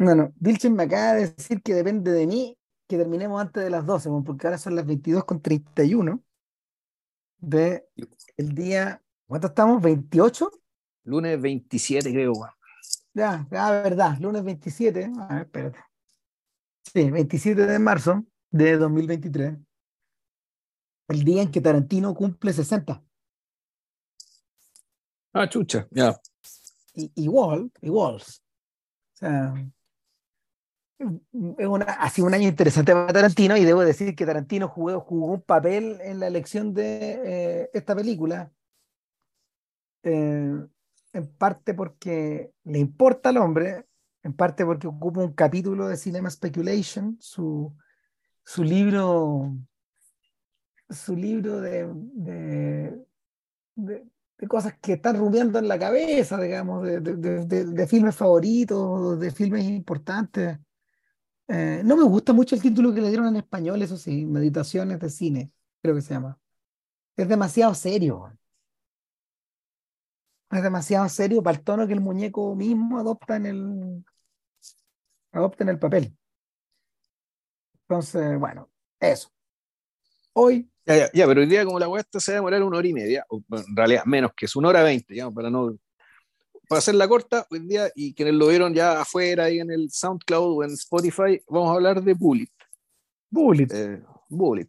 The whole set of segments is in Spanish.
Bueno, Vilchen me acaba de decir que depende de mí que terminemos antes de las 12, bueno, porque ahora son las 22 con 31 de el día, ¿cuánto estamos? ¿28? Lunes 27, creo. Ya, ya, verdad, lunes 27. A ver, espérate. Sí, 27 de marzo de 2023. El día en que Tarantino cumple 60. Ah, chucha, ya. Y, igual, igual. O sea, una, ha sido un año interesante para Tarantino y debo decir que Tarantino jugó, jugó un papel en la elección de eh, esta película. Eh, en parte porque le importa al hombre, en parte porque ocupa un capítulo de Cinema Speculation, su, su libro, su libro de, de, de, cosas que están rumiando en la cabeza, digamos, de, filmes favoritos, de filmes importantes. Eh, no me gusta mucho el título que le dieron en español, eso sí, Meditaciones de Cine, creo que se llama. Es demasiado serio es demasiado serio para el tono que el muñeco mismo adopta en el, adopta en el papel. Entonces, bueno, eso. Hoy. Ya, ya, pero hoy día, como la web se va a demorar una hora y media, en realidad menos que es una hora veinte, ya, para no. Para hacerla corta, hoy día, y quienes lo vieron ya afuera, ahí en el SoundCloud o en Spotify, vamos a hablar de Bullet. Bullet. Eh, Bullet.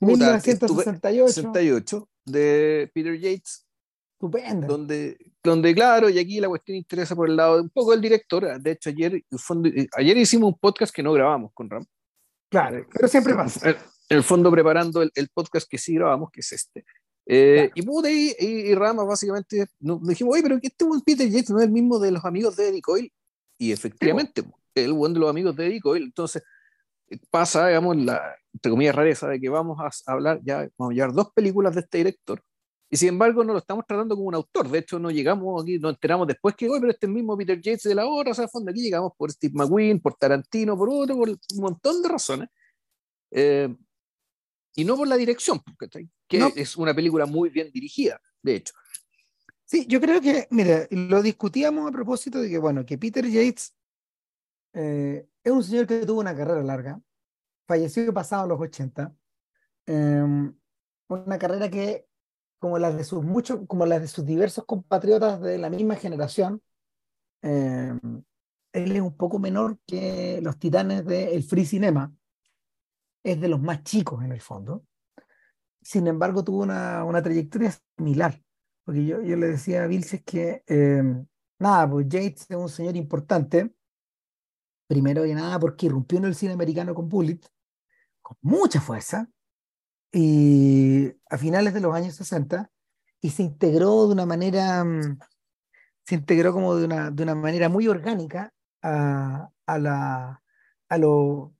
1968. 68, de Peter Yates, Estupendo. Donde, donde, claro, y aquí la cuestión interesa por el lado de un poco del director. De hecho, ayer, eh, ayer hicimos un podcast que no grabamos con Ram. Claro, eh, pero siempre pasa. En el fondo, preparando el, el podcast que sí grabamos, que es este. Eh, y pude y, y, Rama básicamente nos dijimos, oye, pero este buen Peter Yates no es el mismo de los amigos de Eddie Coyle. Y efectivamente, el buen de los amigos de Eddie Coyle. Entonces, pasa, digamos, la, entre comillas, rareza de que vamos a hablar ya, vamos a llevar dos películas de este director y sin embargo no lo estamos tratando como un autor. De hecho, no llegamos aquí, nos enteramos después que, hoy pero este mismo Peter Yates de la hora, o sea, fondo aquí llegamos por Steve McQueen, por Tarantino, por otro, por un montón de razones. Eh, y no por la dirección, que es una película muy bien dirigida, de hecho. Sí, yo creo que, mira, lo discutíamos a propósito de que, bueno, que Peter Yates eh, es un señor que tuvo una carrera larga, falleció pasado los 80, em, una carrera que como las de sus muchos, como las de sus diversos compatriotas de la misma generación, eh, él es un poco menor que los titanes del free cinema, es de los más chicos en el fondo. Sin embargo, tuvo una, una trayectoria similar, porque yo, yo le decía a Vilces que, eh, nada, pues Yates es un señor importante, primero que nada porque irrumpió en el cine americano con Bullet, con mucha fuerza, y a finales de los años 60 y se integró de una manera, mm, se integró como de una, de una manera muy orgánica a, a, la, a lo,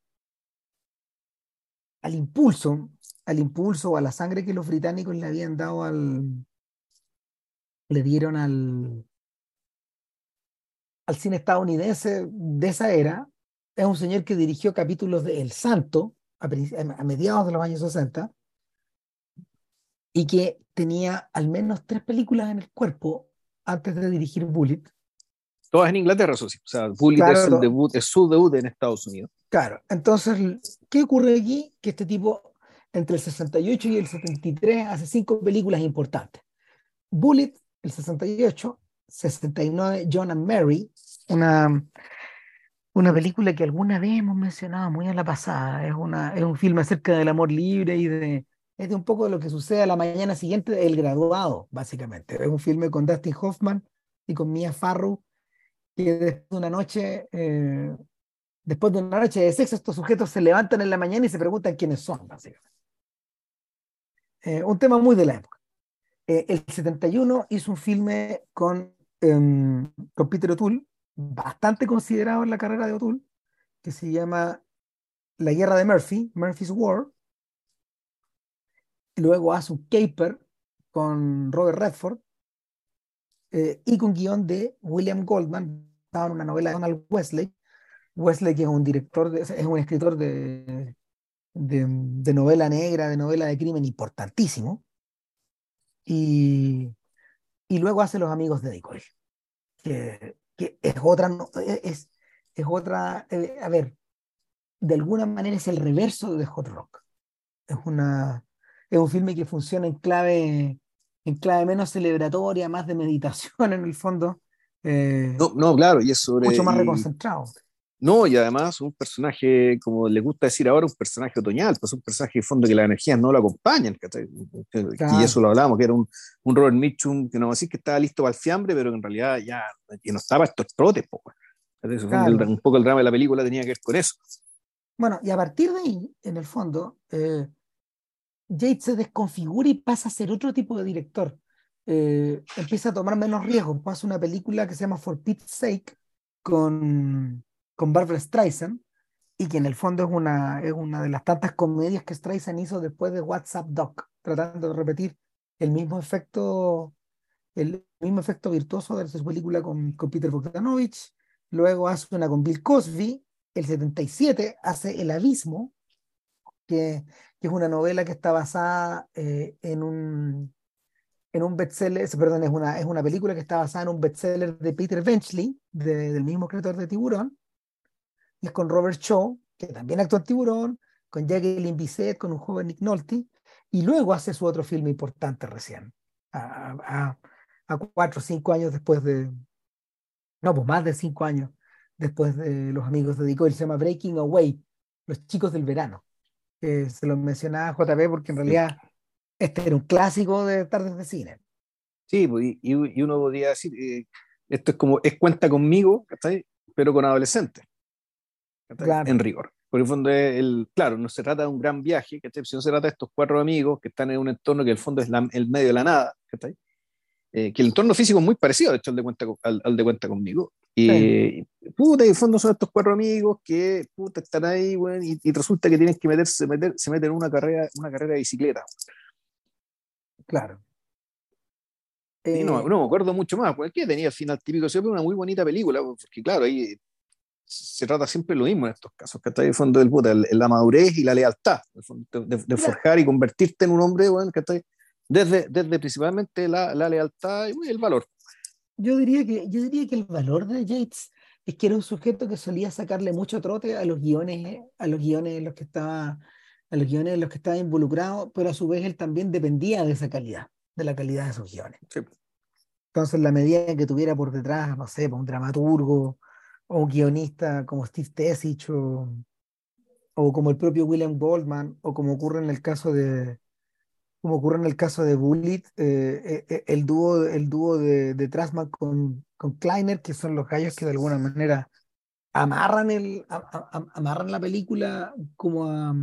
al impulso, al impulso o a la sangre que los británicos le habían dado al, le dieron al, al cine estadounidense de esa era. Es un señor que dirigió capítulos de El Santo a, mediados de los años 60 y que tenía al menos tres películas en el cuerpo antes de dirigir Bullet. Todas en Inglaterra, eso sí. O sea, Bullet es, el debut, es su debut en Estados Unidos. Claro, entonces, ¿qué ocurre aquí? Que este tipo, entre el 68 y el 73, hace cinco películas importantes. Bullet, el 68, 69, John and Mary, una, una película que alguna vez hemos mencionado muy a la pasada. Es, una, es un filme acerca del amor libre y de, es de un poco de lo que sucede a la mañana siguiente El Graduado, básicamente. Es un filme con Dustin Hoffman y con Mia Farrow, que después de una noche, eh, después de una noche de sexo, estos sujetos se levantan en la mañana y se preguntan quiénes son, básicamente. Eh, un tema muy de la época. Eh, el 71 hizo un filme con, em, con Peter O'Toole, bastante considerado en la carrera de O'Toole, que se llama La Guerra de Murphy, Murphy's War, luego hace un caper con Robert Redford eh, y con guion de William Goldman, estaba en una novela de Donald Wesley. Wesley, que es un director, es un escritor de, de, novela negra, de novela de crimen importantísimo. Y, y luego hace Los Amigos de Decoy, que, que es otra, es, es otra, eh, a ver, de alguna manera es el reverso de Hot Rock. Es, una, es un filme que funciona en clave, en clave menos celebratoria, más de meditación en el fondo. Eh, no, no, claro, y es sobre... Mucho más reconcentrado. No, y además un personaje, como le gusta decir ahora, un personaje otoñal, pues un personaje de fondo que las energías no lo acompañan. Y eso lo hablábamos, que era un, un Robert Mitchum, que no decir que estaba listo para el fiambre, pero que en realidad ya que no estaba estos trotes. Pues, un poco el drama de la película tenía que ver con eso. Bueno, y a partir de ahí, en el fondo, eh, Yates se desconfigura y pasa a ser otro tipo de director. Eh, empieza a tomar menos riesgos. Pasa una película que se llama For Pete's Sake con con Barbara Streisand y que en el fondo es una, es una de las tantas comedias que Streisand hizo después de WhatsApp Doc, tratando de repetir el mismo efecto, el mismo efecto virtuoso de su película con, con Peter Bogdanovich. Luego hace una con Bill Cosby. El 77 hace El Abismo, que, es una novela que está basada eh, en un en un bestseller, perdón, es una, es una película que está basada en un bestseller de Peter Benchley, del mismo creador de Tiburón, es con Robert Shaw, que también actuó en Tiburón, con Jacqueline Bisset, con un joven Nick Nolte, y luego hace su otro filme importante recién, a, cuatro o cinco años después de, no, pues más de cinco años después de Los Amigos de Dico, se llama Breaking Away, Los Chicos del Verano, que se lo mencionaba JP porque en realidad este era un clásico de tardes de cine. Sí, pues, y, y uno podría decir, eh, esto es como, es cuenta conmigo, pero con adolescentes en rigor. Por el fondo, es el, claro, no se trata de un gran viaje, ¿cachai? no se trata de estos cuatro amigos que están en un entorno que en el fondo es el medio de la nada, eh, que el entorno físico es muy parecido, de hecho, al de cuenta, al, de cuenta conmigo. Y, puta, en el fondo son estos cuatro amigos que puta, están ahí, y, resulta que tienen que meterse, meter, se meten en una carrera, una carrera de bicicleta. Claro. no, eh, no, me acuerdo mucho más, porque tenía el final típico, siempre una muy bonita película, porque claro, ahí se trata siempre lo mismo en estos casos, que está en el fondo del puta, la madurez y la lealtad, de, forjar y convertirte en un hombre, bueno, que está desde, desde principalmente la, la lealtad y el valor. Yo diría, que, yo diría que el valor de Yates es que era un sujeto que solía sacarle mucho trote a los guiones, a los guiones en los que estaba, a los guiones en los que estaba involucrado, pero a su vez él también dependía de esa calidad, de la calidad de sus guiones. Entonces, la medida que tuviera por detrás, no sé, un dramaturgo, o un guionista como Steve Tessich o, o como el propio William Goldman o como ocurre en el caso de como ocurre en el caso de Bullet, eh, eh, el dúo, el dúo de, de Trasman con, con Kleiner, que son los gallos que de alguna manera amarran, el, amarran la película como a,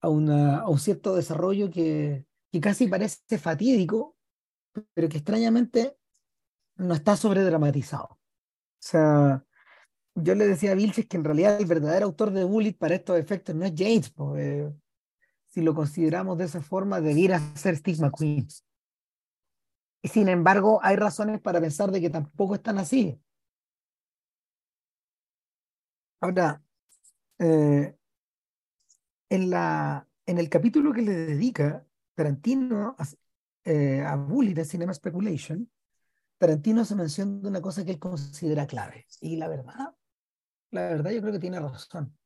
a, un cierto desarrollo que, que casi parece fatídico, pero que extrañamente no está sobredramatizado. O sea, yo le decía a Vilches que en realidad el verdadero autor de Bullet para estos efectos no es James, eh, si lo consideramos de esa forma, debiera ser Steve McQueen. Y sin embargo, hay razones para pensar de que tampoco están así. Ahora, eh, en, la, en el capítulo que le dedica Tarantino a, eh, a Bullet de Cinema Speculation, Tarantino se menciona una cosa que él considera clave. Y la verdad, la verdad yo creo que tiene razón.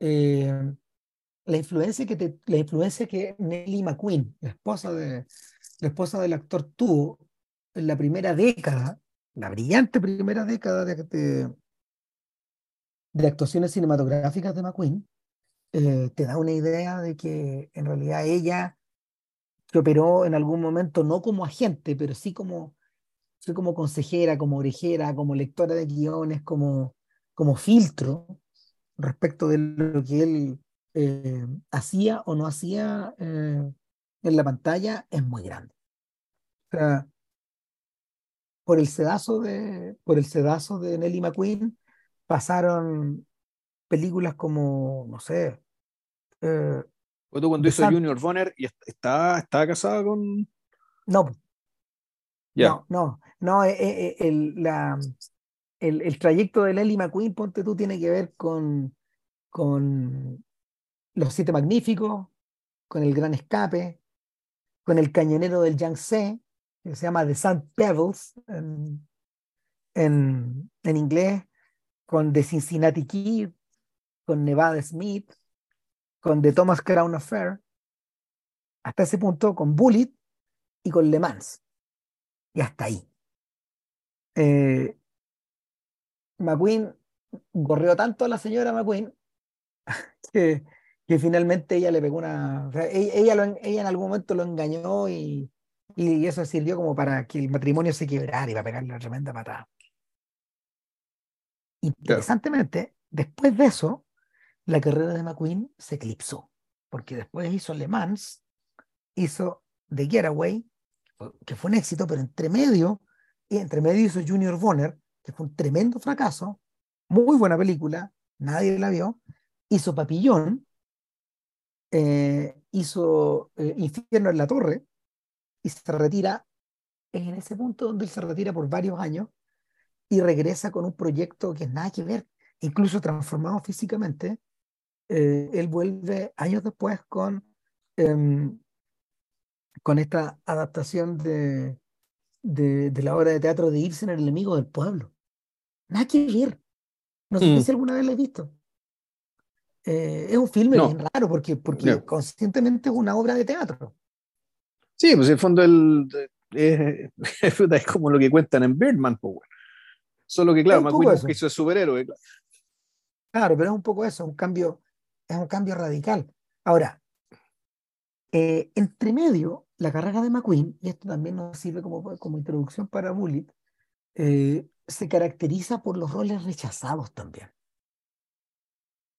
Eh, la, influencia que te, la influencia que Nelly McQueen, la esposa, de, la esposa del actor, tuvo en la primera década, la brillante primera década de, de, actuaciones cinematográficas de McQueen, eh, te da una idea de que en realidad ella que operó en algún momento no como agente, pero sí como, sí como consejera, como orejera, como lectora de guiones, como, como filtro respecto de lo que él eh, hacía o no hacía eh, en la pantalla es muy grande. O sea, por el sedazo de, por el sedazo de Nelly McQueen pasaron películas como, no sé. Eh, tú cuando hizo Junior Bonner y está, está casada con. No. No, no, no, el, la, el, trayecto de Nelly McQueen, ponte tú, tiene que ver con, con Los Siete Magníficos, con El Gran Escape, con El Cañonero del Yangtze, que se llama The Sand Pebbles en, en, inglés, con The Cincinnati Kid, con Nevada Smith, con The Thomas Crown Affair, hasta ese punto con Bullet y con Le Mans. Y hasta ahí. Eh, McQueen gorreó tanto a la señora McQueen que, que finalmente ella le pegó una. E-, ella, ella, en algún momento lo engañó y, y eso sirvió como para que el matrimonio se quebrara y para pegarle una tremenda patada. Interesantemente, después de eso, la carrera de McQueen se eclipsó, porque después hizo Le Mans, hizo The Getaway, que fue un éxito, pero entre medio, y entre medio hizo Junior Bonner, que fue un tremendo fracaso, muy buena película, nadie la vio, hizo Papillón, eh, hizo eh, Infierno en la Torre, y se retira, es en ese punto donde él se retira por varios años, y regresa con un proyecto que nada que ver, incluso transformado físicamente. Eh, él vuelve años después con, em, con esta adaptación de, de, la obra de teatro de Ibsen, El enemigo del pueblo. Nada que ver. No sé mm. si alguna vez lo he visto. Eh, es un filme bien raro porque, porque conscientemente es una obra de teatro. Sí, pues en el fondo el, es, como lo que cuentan en Birdman, Power. Solo que, claro, McQueen hizo es superhéroe. Claro. pero es un poco eso, un cambio, es un cambio radical. Ahora, eh, entre medio, la carrera de McQueen, y esto también nos sirve como, como introducción para Bullet, eh, se caracteriza por los roles rechazados también.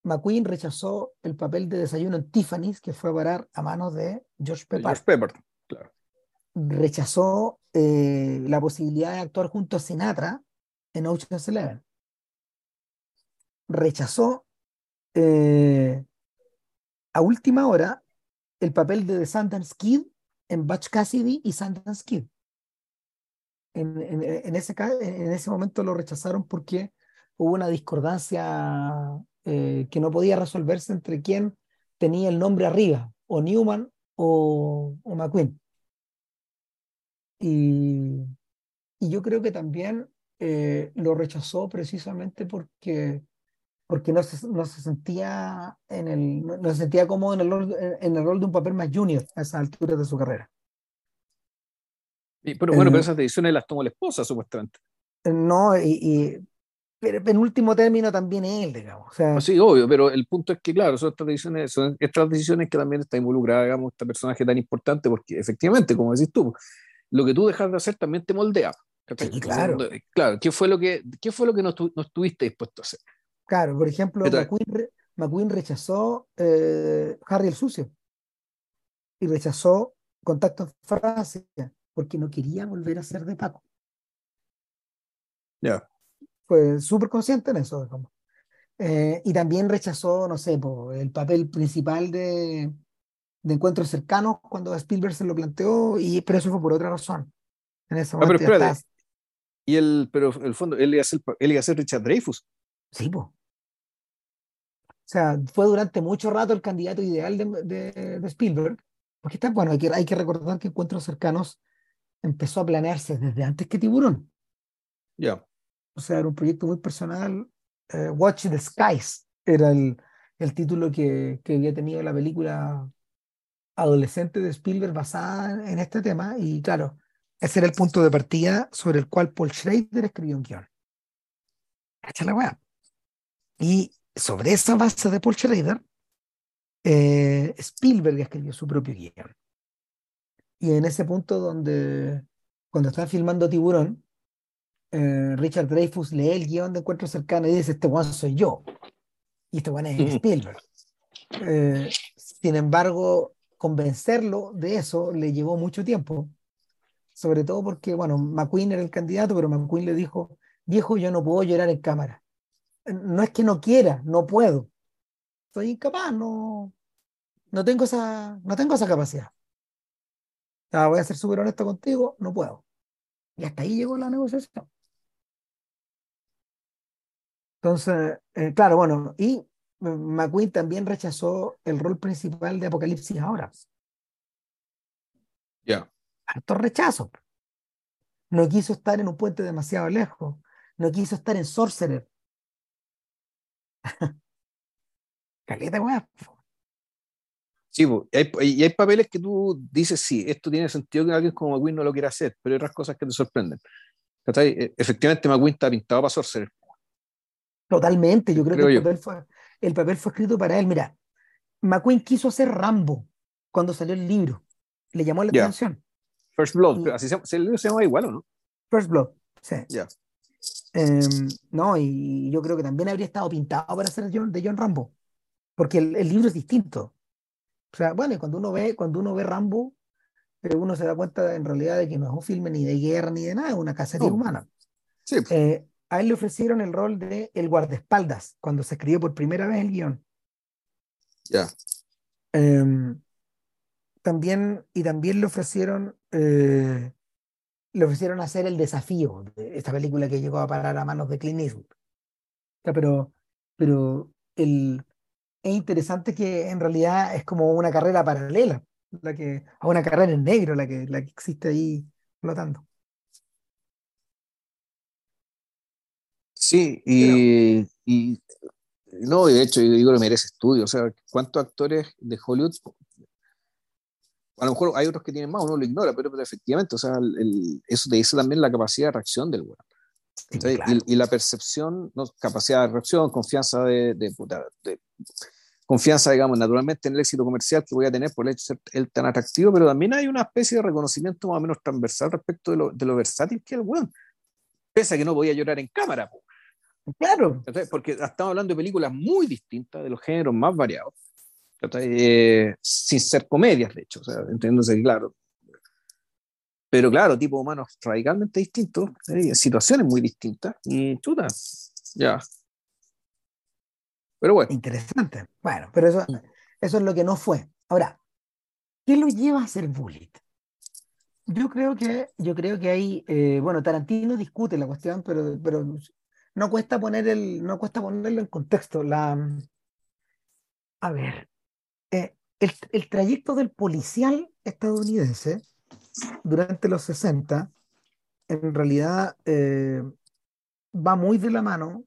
McQueen rechazó el papel de desayuno en Tiffany's, que fue a parar a manos de George Pepper. George Pepper, claro. Rechazó eh, la posibilidad de actuar junto a Sinatra en Ocean's Eleven. Rechazó eh, a última hora el papel de The Sundance Kid en Butch Cassidy y Sundance Kid. En, en, ese, en ese momento lo rechazaron porque hubo una discordancia eh, que no podía resolverse entre quién tenía el nombre arriba, o Newman o, o McQueen. Y, y yo creo que también eh, lo rechazó precisamente porque, porque no, se, no se sentía en el, no, se sentía cómodo en el, rol, en el rol de un papel más junior a esa altura de su carrera. pero bueno, pero eh, esas decisiones las tomó la esposa, supuestamente. No, y, y pero en último término también él, digamos. O sea, ah, sí, obvio, pero el punto es que, claro, son estas decisiones, son estas decisiones que también está involucrada, digamos, este personaje tan importante, porque efectivamente, como decís tú, lo que tú dejas de hacer también te moldea claro. Claro, ¿qué fue lo que, qué fue lo que no, estuviste dispuesto a hacer? Claro, por ejemplo, McQueen, rechazó eh, Harry el Sucio y rechazó Contacto en Francia porque no quería volver a ser de Paco. Ya. Fue súper consciente en eso. Eh, y también rechazó, no sé, el papel principal de, de Encuentros Cercanos cuando Spielberg se lo planteó, y, pero eso fue por otra razón. En ese ah, momento y él, pero en el fondo, él iba a ser, él iba a ser Richard Dreyfus. Sí, pues. O sea, fue durante mucho rato el candidato ideal de, de, Spielberg, porque está, bueno, hay que, hay que recordar que Encuentros Cercanos empezó a planearse desde antes que Tiburón. Ya. O sea, era un proyecto muy personal. Eh, Watch the Skies era el, el título que, que, había tenido la película adolescente de Spielberg basada en este tema. Y claro, ese era el punto de partida sobre el cual Paul Schrader escribió un guion. Cacha la weá. Y sobre esa base de Paul Schrader, eh, Spielberg escribió su propio guion. Y en ese punto donde, cuando están filmando Tiburón, eh, Richard Dreyfus lee el guion de Encuentro Cercano y dice, este guan soy yo. Y este guan es Spielberg. Eh, sin embargo, convencerlo de eso le llevó mucho tiempo sobre todo porque, bueno, McQueen era el candidato, pero McQueen le dijo, viejo, yo no puedo llorar en cámara. No es que no quiera, no puedo. Soy incapaz, no, no, tengo, esa, no tengo esa capacidad. voy a ser súper honesto contigo, no puedo. Y hasta ahí llegó la negociación. Entonces, eh, claro, bueno, y McQueen también rechazó el rol principal de Apocalipsis ahora. Ya harto rechazo. No quiso estar en un puente demasiado lejos. No quiso estar en Sorcerer. Caleta, weá. Sí, y hay papeles que tú dices, sí, esto tiene sentido que alguien como McQueen no lo quiera hacer, pero hay otras cosas que te sorprenden. E, efectivamente, McQueen está pintado para Sorcerer. Totalmente, yo creo, que el papel, fue, el papel fue escrito para él. Mira, McQueen quiso hacer Rambo cuando salió el libro. Le llamó la atención. First Blood, así se, el libro se llama igual, ¿o no? First Blood, sí. Ya. Em, no, y yo creo que también habría estado pintado para ser John, de John Rambo, porque el, libro es distinto. O sea, bueno, y cuando uno ve, cuando uno ve Rambo, eh, uno se da cuenta en realidad de que no es un filme ni de guerra ni de nada, es una cacería humana. Sí. Eh, a él le ofrecieron el rol de el guardaespaldas cuando se escribió por primera vez el guion. Ya. Em, también, y también le ofrecieron eh, le ofrecieron hacer el desafío de esta película que llegó a parar a manos de Clint Eastwood. pero, pero el, es interesante que en realidad es como una carrera paralela, la que, a una carrera en negro la que, la que existe ahí flotando. Sí, y, y no, de hecho, yo digo que merece estudio. O sea, ¿cuántos actores de Hollywood a lo mejor hay otros que tienen más, uno lo ignora, pero, efectivamente, o sea, eso te dice también la capacidad de reacción del weón. y, la percepción, ¿no? capacidad de reacción, confianza de, de, confianza, digamos, naturalmente en el éxito comercial que voy a tener por el hecho de ser él tan atractivo, pero también hay una especie de reconocimiento más o menos transversal respecto de lo, versátil que es el weón. Pese a que no podía llorar en cámara. Claro. Porque estamos hablando de películas muy distintas, de los géneros más variados eh, sin ser comedias, de hecho, o sea, entendiéndose claro. Pero claro, tipo humanos radicalmente distintos, eh, situaciones muy distintas, y chuta, ya. Pero bueno. Interesante. Bueno, pero eso, eso es lo que no fue. Ahora, ¿qué lo lleva a ser Bullet? Yo creo que, yo creo que hay, eh, bueno, Tarantino discute la cuestión, pero, pero no cuesta poner el, no cuesta ponerlo en contexto. La, a ver, eh, el, trayecto del policial estadounidense durante los 60 en realidad eh, va muy de la mano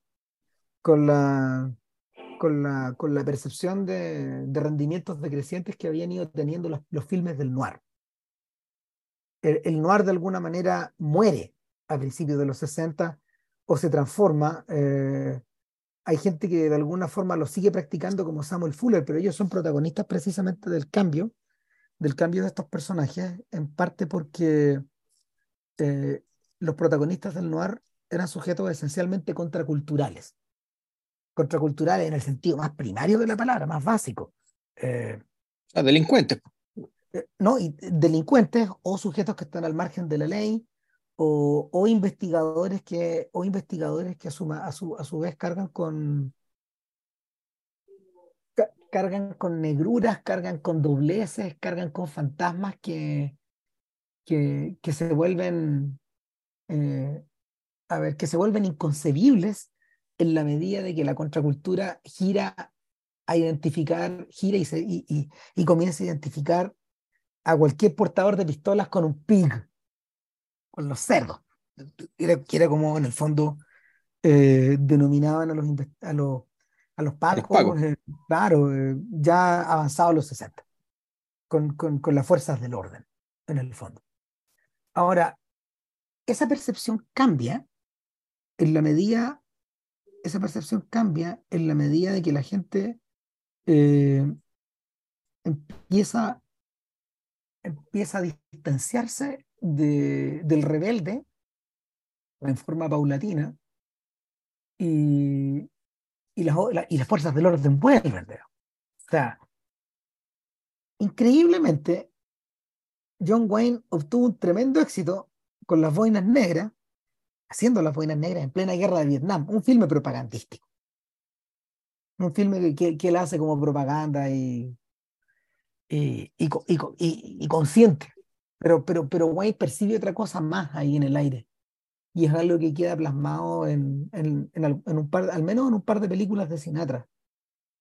con la, con la, con la percepción de, rendimientos decrecientes que habían ido teniendo los, filmes del noir. El, noir de alguna manera muere a principios de los 60 o se transforma eh, hay gente que de alguna forma lo sigue practicando como Samuel Fuller, pero ellos son protagonistas precisamente del cambio, del cambio de estos personajes, en parte porque eh, los protagonistas del noir eran sujetos esencialmente contraculturales. Contraculturales en el sentido más primario de la palabra, más básico. Eh, delincuentes. Eh, no, y delincuentes o sujetos que están al margen de la ley, o, investigadores que, o investigadores que a, su, a, su, vez cargan con, cargan con negruras, cargan con dobleces, cargan con fantasmas que, que, que se vuelven, eh, a ver, que se vuelven inconcebibles en la medida de que la contracultura gira a identificar, gira y, se, y, y comienza a identificar a cualquier portador de pistolas con un pig, con los cerdos. Era, era como en el fondo eh, denominaban a los, a los, a los pacos, eh, claro, eh, ya avanzados los 60, con, con, con, las fuerzas del orden, en el fondo. Ahora, esa percepción cambia en la medida, esa percepción cambia en la medida de que la gente empieza, empieza a distanciarse del rebelde en forma paulatina y, y, las, y las fuerzas del orden vuelven. O sea, increíblemente, John Wayne obtuvo un tremendo éxito con las boinas negras, haciendo las boinas negras en plena guerra de Vietnam, un filme propagandístico. Un filme que, que, él hace como propaganda y, y, y, y consciente pero, pero, pero Wayne percibe otra cosa más ahí en el aire. Y es algo que queda plasmado en, en, en, un par, al menos en un par de películas de Sinatra,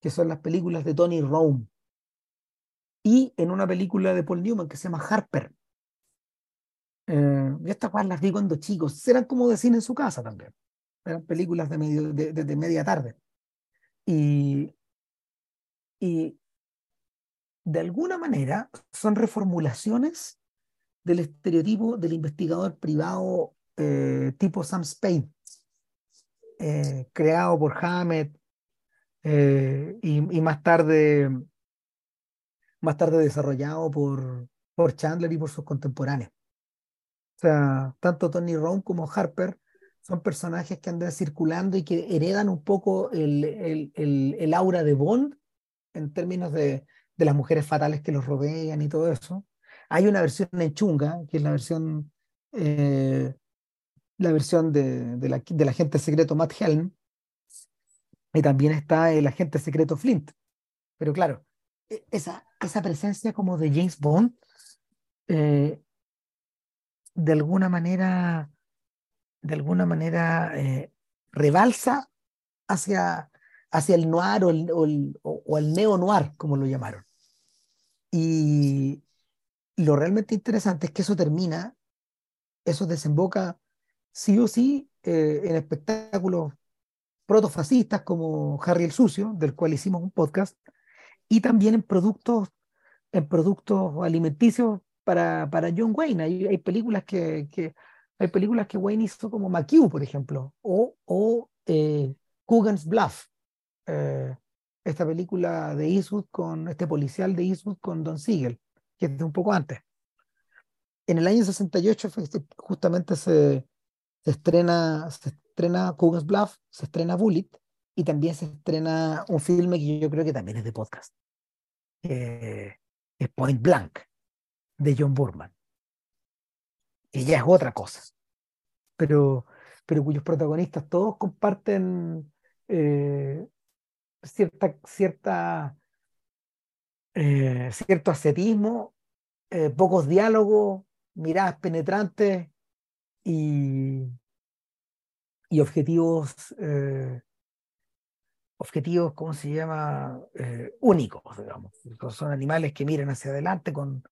que son las películas de Tony Rome. Y en una película de Paul Newman que se llama Harper. Eh, estas cosas las vi cuando chicos. Eran como de cine en su casa también. Eran películas de, medio, de, de, media tarde. Y, y de alguna manera son reformulaciones del estereotipo del investigador privado eh, tipo Sam Spade, eh, creado por Hammett eh, y, más tarde más tarde desarrollado por, por Chandler y por sus contemporáneos. O sea, tanto Tony Rome como Harper son personajes que andan circulando y que heredan un poco el, el, el, el aura de Bond en términos de, de, las mujeres fatales que los rodean y todo eso. Hay una versión en chunga, que es la versión, eh, la versión de, de, la, del agente secreto Matt Helm, y también está el agente secreto Flint. Pero claro, e, esa, esa presencia como de James Bond eh, de alguna manera, de alguna manera eh, rebalsa hacia, hacia el noir o el, o el, o el neo-noir, como lo llamaron. Y lo realmente interesante es que eso termina, eso desemboca sí o sí eh, en espectáculos protofascistas como Harry el Sucio, del cual hicimos un podcast, y también en productos, en productos alimenticios para, para John Wayne. Hay, películas que, que, hay películas que Wayne hizo como McHugh, por ejemplo, o, o eh, Coogan's Bluff, eh, esta película de Eastwood con este policial de Eastwood con Don Siegel, que es de un poco antes. En el año 68 justamente se, estrena, se estrena Coogan's Bluff, se estrena Bullet y también se estrena un filme que yo creo que también es de podcast, Point Blank, de John Burman, que ya es otra cosa, pero, pero cuyos protagonistas todos comparten eh, cierta, cierta, eh, cierto ascetismo, eh, pocos diálogos, miradas penetrantes y, y objetivos, eh, objetivos, ¿cómo se llama? Únicos, digamos. Son animales que miran hacia adelante con,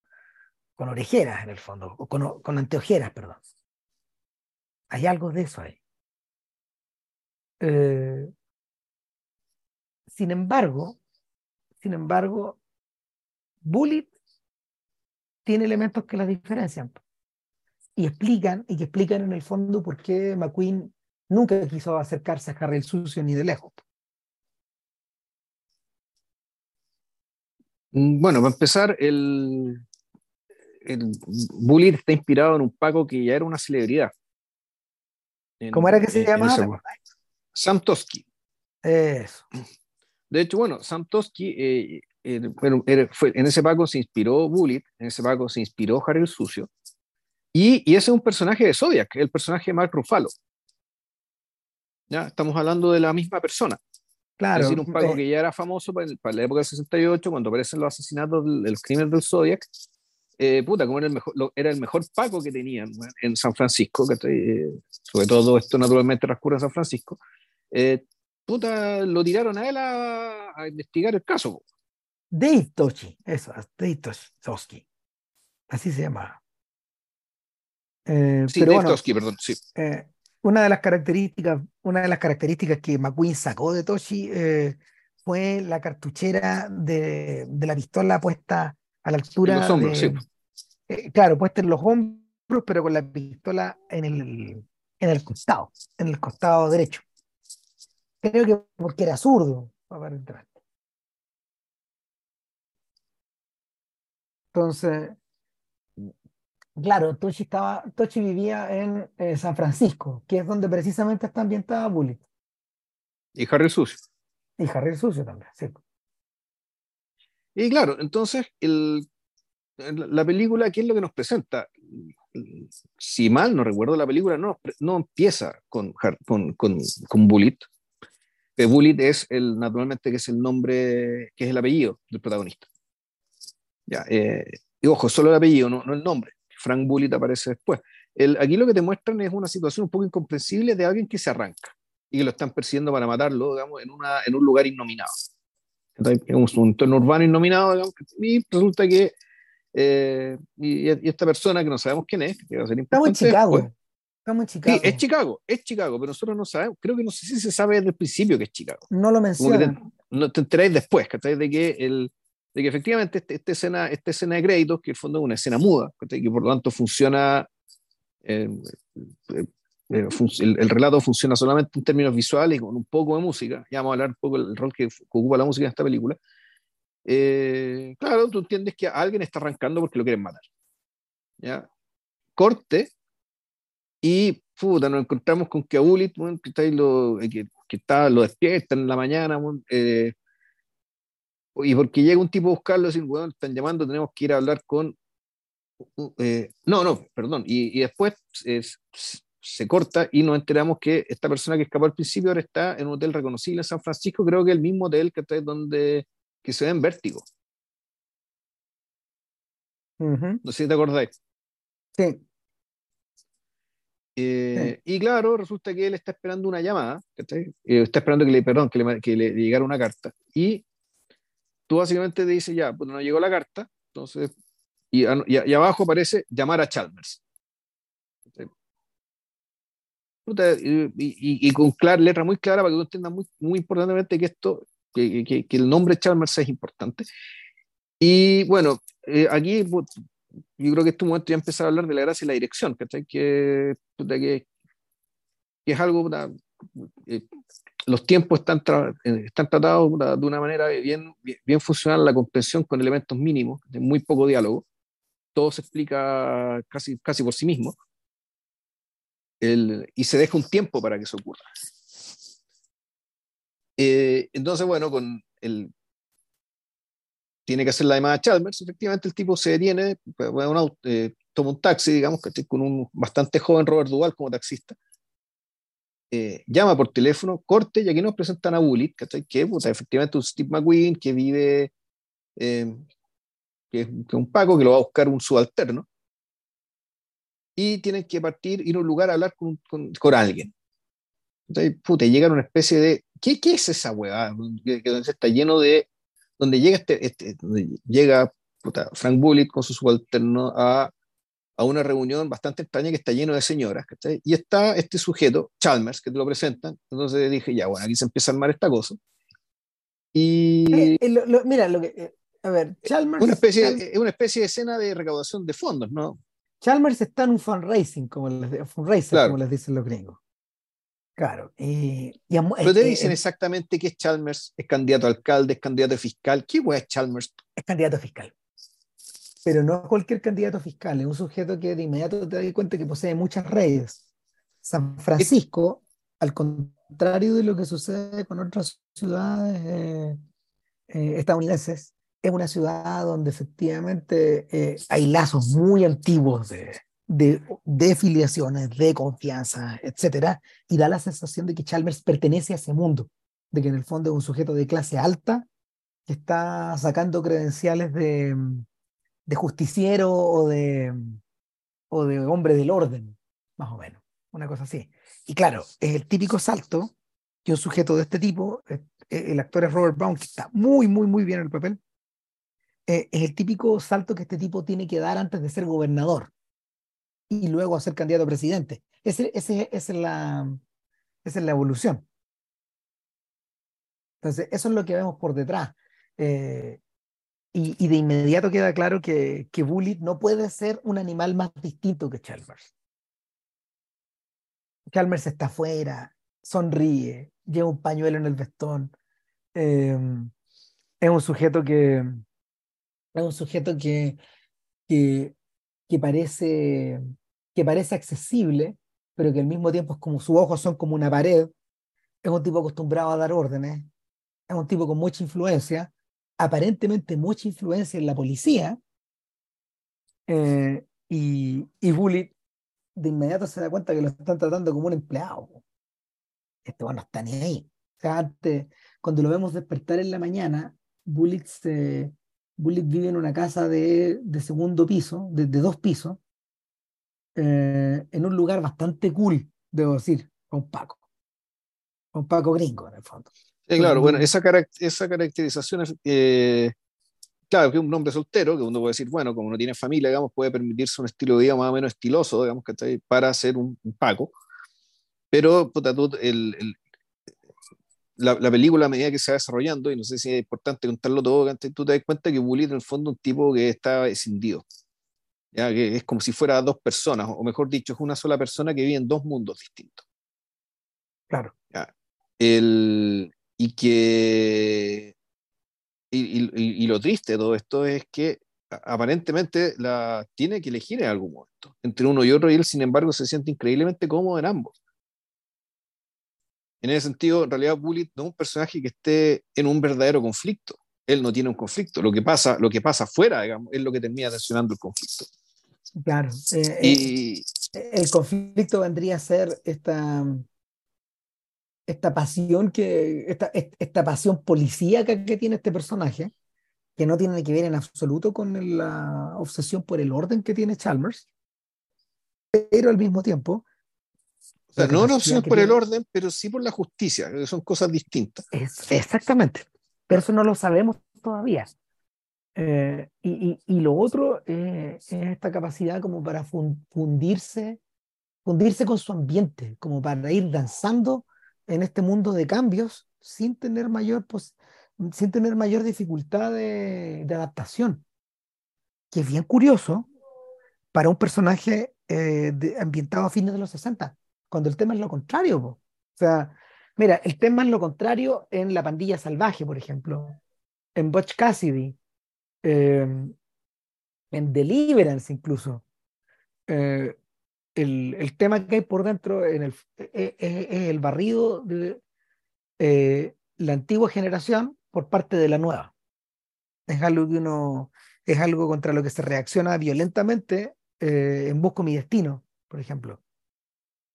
con orejeras en el fondo, o con, con anteojeras, perdón. Hay algo de eso ahí. Sin embargo, sin embargo, Bullet tiene elementos que las diferencian y explican y que explican en el fondo por qué McQueen nunca quiso acercarse a Harry el Sucio ni de lejos. Mm, bueno, para empezar, el, el Bullet está inspirado en un Paco que ya era una celebridad. En, ¿Cómo era que se llamaba? Sam Tosky. Eso. De hecho, bueno, Sam Tosky, eh, eh, bueno, fue, en ese Paco se inspiró Bullet, en ese Paco se inspiró Harry el Sucio. Y, y ese es un personaje de Zodiac, el personaje de Mark Ruffalo. Ya, estamos hablando de la misma persona. Claro. Es decir, un Paco eh, que ya era famoso para, para, la época del 68, cuando aparecen los asesinatos, los crímenes del Zodiac, eh, puta, como era el, mejor, lo, era el mejor Paco que tenían en San Francisco, que eh, sobre todo esto naturalmente transcurre en San Francisco, eh, puta, lo tiraron a él a, a investigar el caso. Dave Tochi, eso, Dave Toski, así se llama. Eh, sí, pero Dave bueno, Toski, perdón, sí. Eh, una de las características, una de las características que McQueen sacó de Toshi eh, fue la cartuchera de, de, la pistola puesta a la altura. En los hombros, de, sí. eh, claro, puesta en los hombros, pero con la pistola en el, en el costado, en el costado derecho. Creo que porque era zurdo, aparentemente. Entonces, claro, Tochi, estaba, Tochi vivía en eh, San Francisco, que es donde precisamente está ambientada Bullet. Y Harry el Sucio. Y Harry el Sucio también, sí. Y claro, entonces el, la película, ¿qué es lo que nos presenta? Si mal no recuerdo, la película no, no empieza con, con, con, con Bullet. Eh, Bullet es el, naturalmente, que es el nombre, que es el apellido del protagonista. Ya, eh, y ojo, solo el apellido, no, no el nombre. Frank Bullitt aparece después. El, aquí lo que te muestran es una situación un poco incomprensible de alguien que se arranca y que lo están persiguiendo para matarlo, digamos, en, una, en un lugar innominado. Entonces, en un, entorno urbano innominado, digamos, y resulta que eh, y, y, esta persona que no sabemos quién es, que va a ser Estamos en Chicago. Después, Estamos en Chicago. Sí, es Chicago, es Chicago, pero nosotros no sabemos, creo que no sé si se sabe desde el principio que es Chicago. No lo mencionan. Te, no te enteráis después, ¿cachai? De que, el, de que efectivamente este, esta, escena, esta escena de créditos, que en el fondo es una escena muda, que por lo tanto funciona, eh, eh, eh, fun el, el, relato funciona solamente en términos visuales y con un poco de música. Ya vamos a hablar un poco del rol que, que ocupa la música en esta película. claro, tú entiendes que alguien está arrancando porque lo quieren matar. ¿ya? Corte y puta, nos encontramos con que a que, está lo, que, que, está, lo despierta en la mañana, eh, y porque llega un tipo a buscarlo, y bueno, están llamando, tenemos que ir a hablar con... Eh, no, no, perdón. Y, y después es, se corta y nos enteramos que esta persona que escapó al principio ahora está en un hotel reconocible en San Francisco, creo que el mismo hotel que está donde que se ve en Vértigo. Uh -huh. No sé si te acordáis. Sí. Eh, sí. Y claro, resulta que él está esperando una llamada, eh, está esperando que le, perdón, que le, que le, llegara una carta. Y tú básicamente te dices, ya, pues no llegó la carta, entonces, y, y, y abajo aparece llamar a Chalmers. Y, y, con clar, letra muy clara para que tú entiendas muy, muy importantemente que esto, que, que, que el nombre Chalmers es importante. Y bueno, eh, aquí yo creo que este momento ya empezar a hablar de la gracia y la dirección. Que, que, que es algo, eh, los tiempos están, tra están tratados de una manera bien, bien, bien, funcional, la comprensión con elementos mínimos, de muy poco diálogo, todo se explica casi, casi por sí mismo, y se deja un tiempo para que eso ocurra. Eh, entonces, bueno, con el, tiene que hacer la llamada Chalmers, efectivamente el tipo se detiene, un auto, eh, toma un taxi, digamos, que con un bastante joven Robert Duval como taxista, eh, llama por teléfono, corte, y aquí nos presentan a Bullitt, que puta, efectivamente un Steve McQueen que vive, eh, que, es, un Paco, que lo va a buscar un subalterno, y tienen que partir, ir a un lugar a hablar con, con, con alguien. Entonces, puta, llegan a una especie de, ¿qué, qué es esa hueá? Que, que está lleno de donde llega, este, este donde llega puta, Frank Bullitt con su subalterno a, a, una reunión bastante extraña que está lleno de señoras, ¿cachai? y está este sujeto, Chalmers, que te lo presentan, entonces dije, ya, bueno, aquí se empieza a armar esta cosa. Y... Eh, eh, lo, lo, mira, lo que, eh, a ver, Chalmers... Una especie, Chalmers, es una especie de escena de recaudación de fondos, ¿no? Chalmers está en un fundraising, como les, fundraiser, claro. como les dicen los gringos. Claro. Eh, y Pero te dicen eh, exactamente que es Chalmers, es candidato a alcalde, es candidato a fiscal. ¿Qué hueá es Chalmers? Es candidato a fiscal. Pero no cualquier candidato fiscal, es un sujeto que de inmediato te das cuenta que posee muchas redes. San Francisco, al contrario de lo que sucede con otras ciudades eh, eh, estadounidenses, es una ciudad donde efectivamente eh, hay lazos muy antiguos de, de, de, filiaciones, de confianza, etcétera, y da la sensación de que Chalmers pertenece a ese mundo, de que en el fondo es un sujeto de clase alta que está sacando credenciales de, de justiciero o de, o de hombre del orden, más o menos, una cosa así. Y claro, es el típico salto que un sujeto de este tipo, el actor es Robert Brown, que está muy, muy, muy bien en el papel, es el típico salto que este tipo tiene que dar antes de ser gobernador y luego a ser candidato a presidente. Ese, ese, esa, es la, es la evolución. Entonces, eso es lo que vemos por detrás. Eh, y, de inmediato queda claro que, que Bullitt no puede ser un animal más distinto que Chalmers. Chalmers está afuera, sonríe, lleva un pañuelo en el vestón. Eh, es un sujeto que es un sujeto que, que, que parece que parece accesible, pero que al mismo tiempo es como sus ojos son como una pared, es un tipo acostumbrado a dar órdenes, es un tipo con mucha influencia, aparentemente mucha influencia en la policía, eh, y, y Bullitt de inmediato se da cuenta que lo están tratando como un empleado. Este bueno no está ni ahí. O sea, antes, cuando lo vemos despertar en la mañana, Bullitt, se, Bullitt vive en una casa de, de segundo piso, de, de dos pisos, eh, en un lugar bastante cool, debo decir, con Paco. Con Paco gringo, en el fondo. Sí, claro, bueno, esa, caract esa caracterización eh, claro, que un hombre soltero, que uno puede decir, bueno, como no tiene familia, digamos, puede permitirse un estilo de vida más o menos estiloso, digamos. Para hacer un, un pago. Pero, puta, tú, el, el, la, la, película a medida que se va desarrollando, y no sé si es importante contarlo todo, antes tú te das cuenta que Bullitt en el fondo es un tipo que está escindido. ¿ya? Que es como si fuera dos personas, o mejor dicho, es una sola persona que vive en dos mundos distintos. Claro. ¿ya? El, y que. Y, y, y, lo triste de todo esto es que aparentemente la tiene que elegir en algún momento entre uno y otro, y él, sin embargo, se siente increíblemente cómodo en ambos en ese sentido, en realidad Bullitt no es un personaje que esté en un verdadero conflicto. Él no tiene un conflicto. Lo que pasa, lo que pasa digamos, es lo que termina tensionando el conflicto. Claro. Eh, y, eh, el conflicto vendría a ser esta, esta pasión que, esta, esta pasión policíaca que tiene este personaje, que no tiene que ver en absoluto con la obsesión por el orden que tiene Chalmers, pero al mismo tiempo o sea, no una opción por el orden, pero sí por la justicia, que son cosas distintas. Es, exactamente, pero eso no lo sabemos todavía. Eh, y, y, y, lo otro eh, es esta capacidad como para fundirse, fundirse con su ambiente, como para ir danzando en este mundo de cambios sin tener mayor, pues, sin tener mayor dificultad de, adaptación. Que es bien curioso para un personaje eh, ambientado a fines de los 60 cuando el tema es lo contrario. O sea, mira, el tema es lo contrario en La Pandilla Salvaje, por ejemplo, en Butch Cassidy, eh, en Deliverance incluso. Eh, el, el, tema que hay por dentro en el, es, e, e, el barrido de eh, la antigua generación por parte de la nueva. Es algo que uno, es algo contra lo que se reacciona violentamente en Busco mi destino, por ejemplo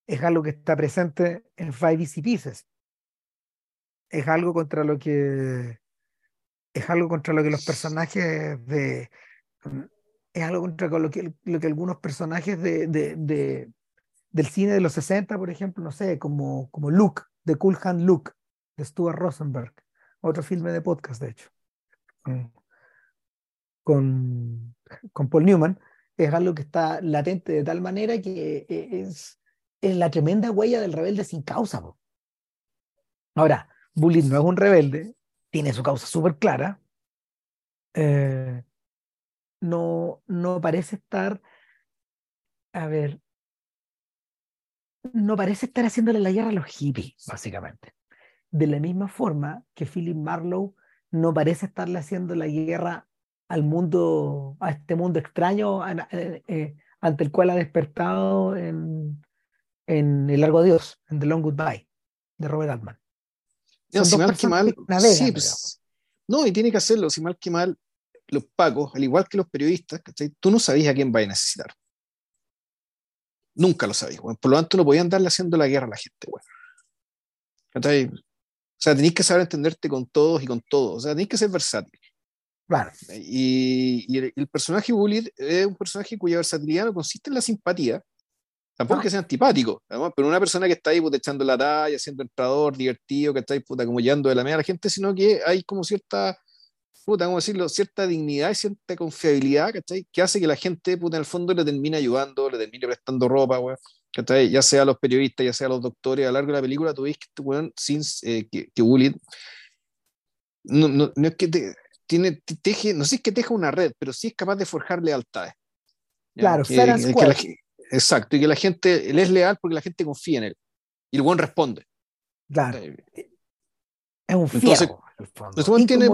es algo que está presente en Five Easy Pieces. Es algo contra lo que es algo contra lo que los personajes de es algo contra lo que, algunos personajes de, de, de, del cine de los 60, por ejemplo, no sé, como, como Luke, de Cool Hand Luke, de Stuart Rosenberg, otro filme de podcast, de hecho, con, con Paul Newman, es algo que está latente de tal manera que es, es la tremenda huella del rebelde sin causa. Ahora, Bullitt no es un rebelde, tiene su causa súper clara. Eh, no, no parece estar, a ver, no parece estar haciéndole la guerra a los hippies, básicamente. De la misma forma que Philip Marlowe no parece estarle haciendo la guerra al mundo, a este mundo extraño eh, eh, ante el cual ha despertado en, en El Largo Adiós, en The Long Goodbye, de Robert Altman. No, si mal que mal, navegan, sí, pues, no, y tiene que hacerlo, si mal que mal, los pagos, al igual que los periodistas, tú no sabías a quién va a necesitar. Nunca lo sabías, por lo tanto no podían darle haciendo la guerra a la gente, bueno. O sea, tenéis que saber entenderte con todos y con todos, o sea, tenéis que ser versátil. Claro. Y, y el, el, personaje Bullitt es un personaje cuya versatilidad no consiste en la simpatía, Tampoco es que sea antipático, pero una persona que está ahí puta, echando la talla, siendo entrador, divertido, que está ahí puta, como yendo de la media a la gente, sino que hay como cierta, puta, ¿cómo decirlo? Cierta dignidad y cierta confiabilidad, ¿cachai? Que hace que la gente, puta, en el fondo le termine ayudando, le termine prestando ropa, ¿cachai? Ya sea a los periodistas, ya sea a los doctores, a lo largo de la película, tú ves que este weón, sin, eh, que, que no, no, no, es que te, tiene, te teje, no sé si es que teja una red, pero sí es capaz de forjar lealtades. Claro, que, que, que la, Exacto, y que la gente, él es leal porque la gente confía en él. Y el buen responde. Claro. Es un fierro. Entonces, tiene,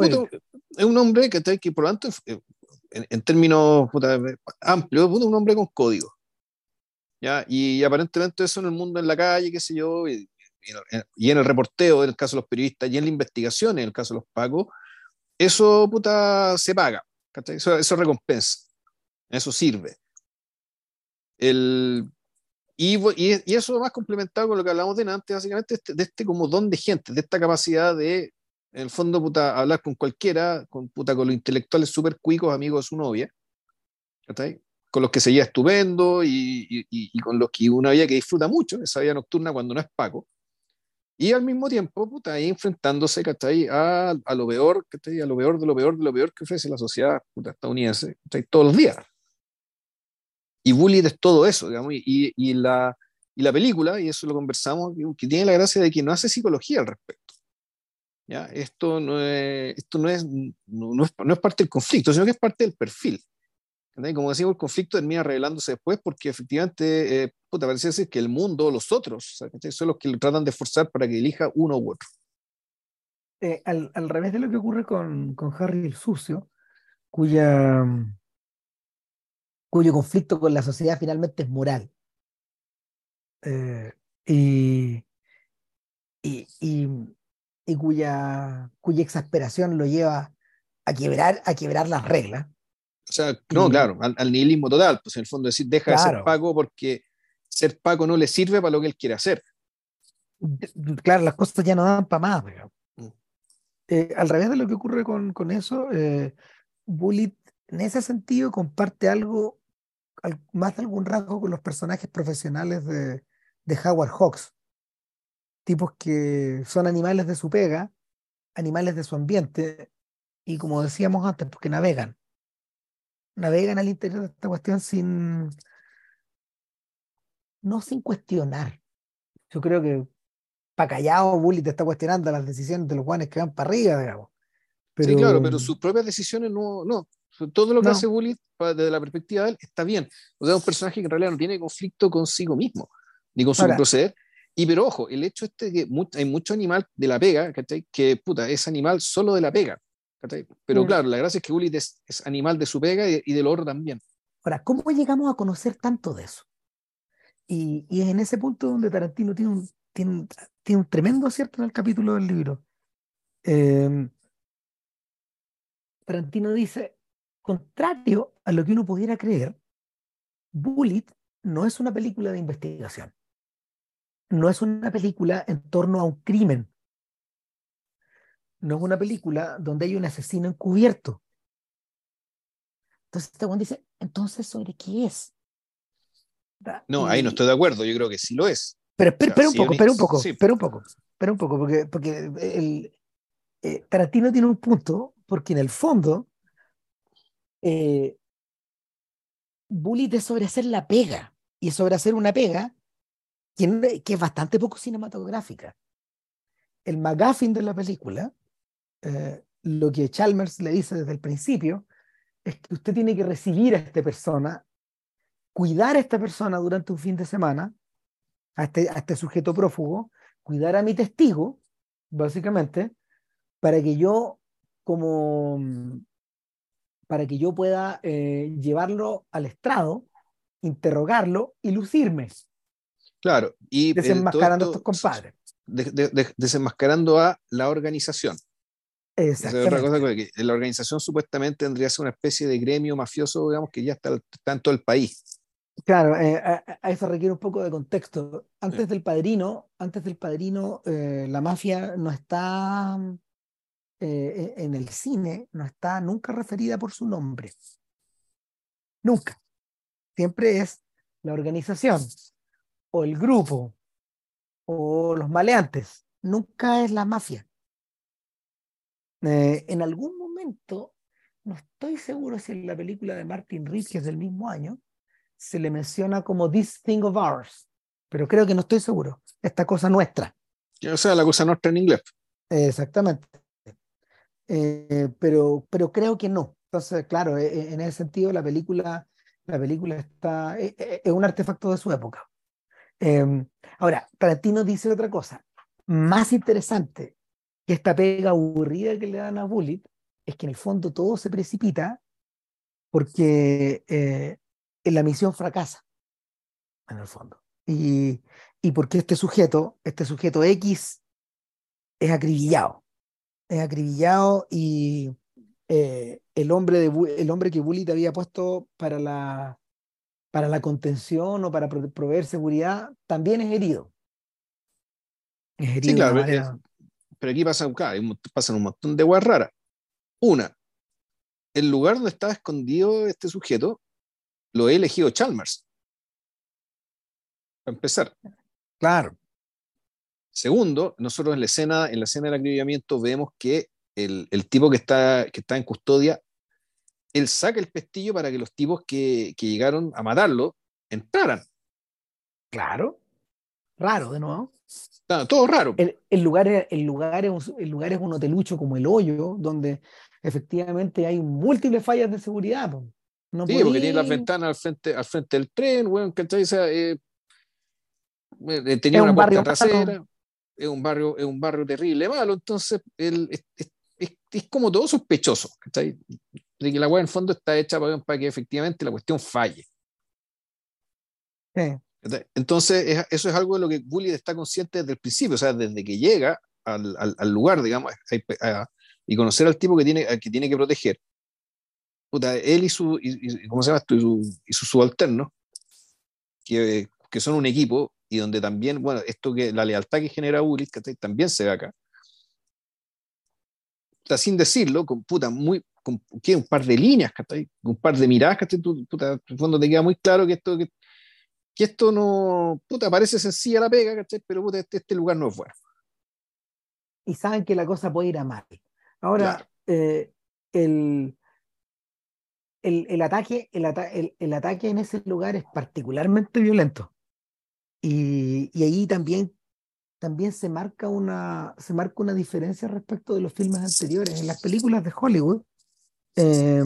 es un hombre que, que por lo tanto, en, en términos puta, amplios, es un hombre con código. ¿ya? Y, aparentemente eso en el mundo, en la calle, qué sé yo, y, y, en el reporteo, en el caso de los periodistas, y en la investigación, en el caso de los pagos, eso puta, se paga. Eso, eso recompensa. Eso sirve. El, y, y, eso más complementado con lo que hablamos de antes, básicamente, este, de este como don de gente, de esta capacidad de, en el fondo, puta, hablar con cualquiera, con, puta, con los intelectuales súper cuicos, amigos de su novia, con los que seguía estupendo y, y, y, con los que una vida que disfruta mucho, esa vida nocturna cuando no es Paco. Y al mismo tiempo, puta, ahí enfrentándose, ¿cachai? A, a lo peor, ¿cachai? A lo peor de lo peor de lo peor que ofrece la sociedad puta, estadounidense, ¿cachai? Todos los días. Y Bullitt es todo eso, digamos, y, y, la, y la película, y eso lo conversamos, que tiene la gracia de que no hace psicología al respecto. ¿Ya? Esto, no es, esto no, es, no, es, no es parte del conflicto, sino que es parte del perfil. Como decimos, el conflicto termina revelándose después porque efectivamente, eh, puta, parece ser que el mundo, los otros, son los que lo tratan de forzar para que elija uno u otro. Eh, al, al, revés de lo que ocurre con, con Harry el Sucio, cuya, cuyo conflicto con la sociedad finalmente es moral. Eh, y, y, y, y, cuya, cuya exasperación lo lleva a quebrar, a quebrar las reglas. O sea, no, claro, al, nihilismo total, pues en el fondo decir, deja de ser Paco porque ser Paco no le sirve para lo que él quiere hacer. Claro, las cosas ya no dan para más. Eh, al revés de lo que ocurre con, con eso, eh, Bullitt en ese sentido comparte algo, más de algún rasgo con los personajes profesionales de, de Howard Hawks. Tipos que son animales de su pega, animales de su ambiente, y como decíamos antes, porque navegan navegan al interior de esta cuestión sin, no sin cuestionar. Yo creo que para callado Bully te está cuestionando las decisiones de los guanes que van para arriba, digamos. Pero... Sí, claro, pero sus propias decisiones no, no. Todo lo que hace Bully desde la perspectiva de él está bien. O sea, un personaje que en realidad no tiene conflicto consigo mismo, ni con su proceder. Y pero ojo, el hecho este que hay mucho animal de la pega, Que puta, es animal solo de la pega. Pero mm. claro, la gracia es que Gullit es, animal de su pega y, del oro también. Ahora, ¿cómo llegamos a conocer tanto de eso? Y, y es en ese punto donde Tarantino tiene un, tiene, tiene un tremendo acierto en el capítulo del libro. Em, Tarantino dice, contrario a lo que uno pudiera creer, Bullet no es una película de investigación. No es una película en torno a un crimen no es una película donde hay un asesino encubierto. Entonces este dice, entonces, ¿sobre qué es? No, ahí no estoy de acuerdo, yo creo que sí lo es. Pero espera, un poco, espera un poco, espera un poco, espera un poco, porque, porque el, eh, Tarantino tiene un punto, porque en el fondo, eh, Bullitt es sobre hacer la pega, y sobre hacer una pega que, es bastante poco cinematográfica. El McGuffin de la película eh, lo que Chalmers le dice desde el principio es que usted tiene que recibir a esta persona, cuidar a esta persona durante un fin de semana, a este, este sujeto prófugo, cuidar a mi testigo, básicamente, para que yo, como, para que yo pueda eh, llevarlo al estrado, interrogarlo y lucirme. Claro, y desenmascarando a estos compadres. desenmascarando a la organización. Otra cosa que la organización supuestamente tendría que ser una especie de gremio mafioso, digamos, que ya está, en todo el país. Claro, eh, a, eso requiere un poco de contexto. Antes del padrino, antes del padrino, eh, la mafia no está eh, en el cine, no está nunca referida por su nombre. Nunca. Siempre es la organización, o el grupo, o los maleantes. Nunca es la mafia. Eh, en algún momento, no estoy seguro si en la película de Martin que es del mismo año, se le menciona como This Thing of Ours, pero creo que no estoy seguro. Esta cosa nuestra. O sea, la cosa nuestra en inglés. exactamente. Eh, pero, pero creo que no. Entonces, claro, eh, en ese sentido, la película, la película está, es un artefacto de su época. Em, ahora, Tarantino dice otra cosa, más interesante que esta pega aburrida que le dan a Bullet es que en el fondo todo se precipita porque eh, la misión fracasa, en el fondo. Y, y porque este sujeto, este sujeto X, es acribillado. Es acribillado y eh, el, hombre de, el hombre que Bullitt había puesto para la, para la contención o para proveer seguridad también es herido. Es herido sí, claro, pero aquí pasa, pasan un montón de guas raras. Una, el lugar donde estaba escondido este sujeto lo he elegido Chalmers. Para empezar. Claro. Segundo, nosotros en la escena, en la escena del acribillamiento vemos que el, el tipo que está, que está en custodia, él saca el pestillo para que los tipos que, que llegaron a matarlo entraran. Claro. Raro, de nuevo. todo raro. El, el, lugar, el, lugar es, el lugar es un hotelucho como el hoyo, donde efectivamente hay múltiples fallas de seguridad. No sí, porque tiene las ventanas al frente, al frente del tren, bueno, ¿cachai? O sea, eh, eh, tenía una puerta trasera, es un barrio, es un barrio terrible, malo, entonces el, es, es, es, como todo sospechoso, ¿cachai? De que la web en el fondo está hecha para, para que efectivamente la cuestión falle. Sí. Entonces, eso es algo de lo que Bullitt está consciente desde el principio, o sea, desde que llega al, al, al lugar, digamos, a, a, y conocer al tipo que tiene que, tiene que proteger. Puta, él y su, y, ¿cómo se llama esto? Y su, y su subalterno, que, que, son un equipo y donde también, bueno, esto que la lealtad que genera Bullitt, que también se ve acá. Puta, sin decirlo, con puta, muy, con ¿qué? un par de líneas, un par de miradas, que puta, en el fondo te queda muy claro que esto, que, que esto no, puta, parece sencilla la pega, ¿cachai? pero puta, este, este, lugar no es bueno. Y saben que la cosa puede ir a mal. Ahora, claro. eh, el, el, el, ataque, el, ata el, el, ataque en ese lugar es particularmente violento. Y, y, ahí también, también se, marca una, se marca una diferencia respecto de los filmes anteriores. En las películas de Hollywood, eh,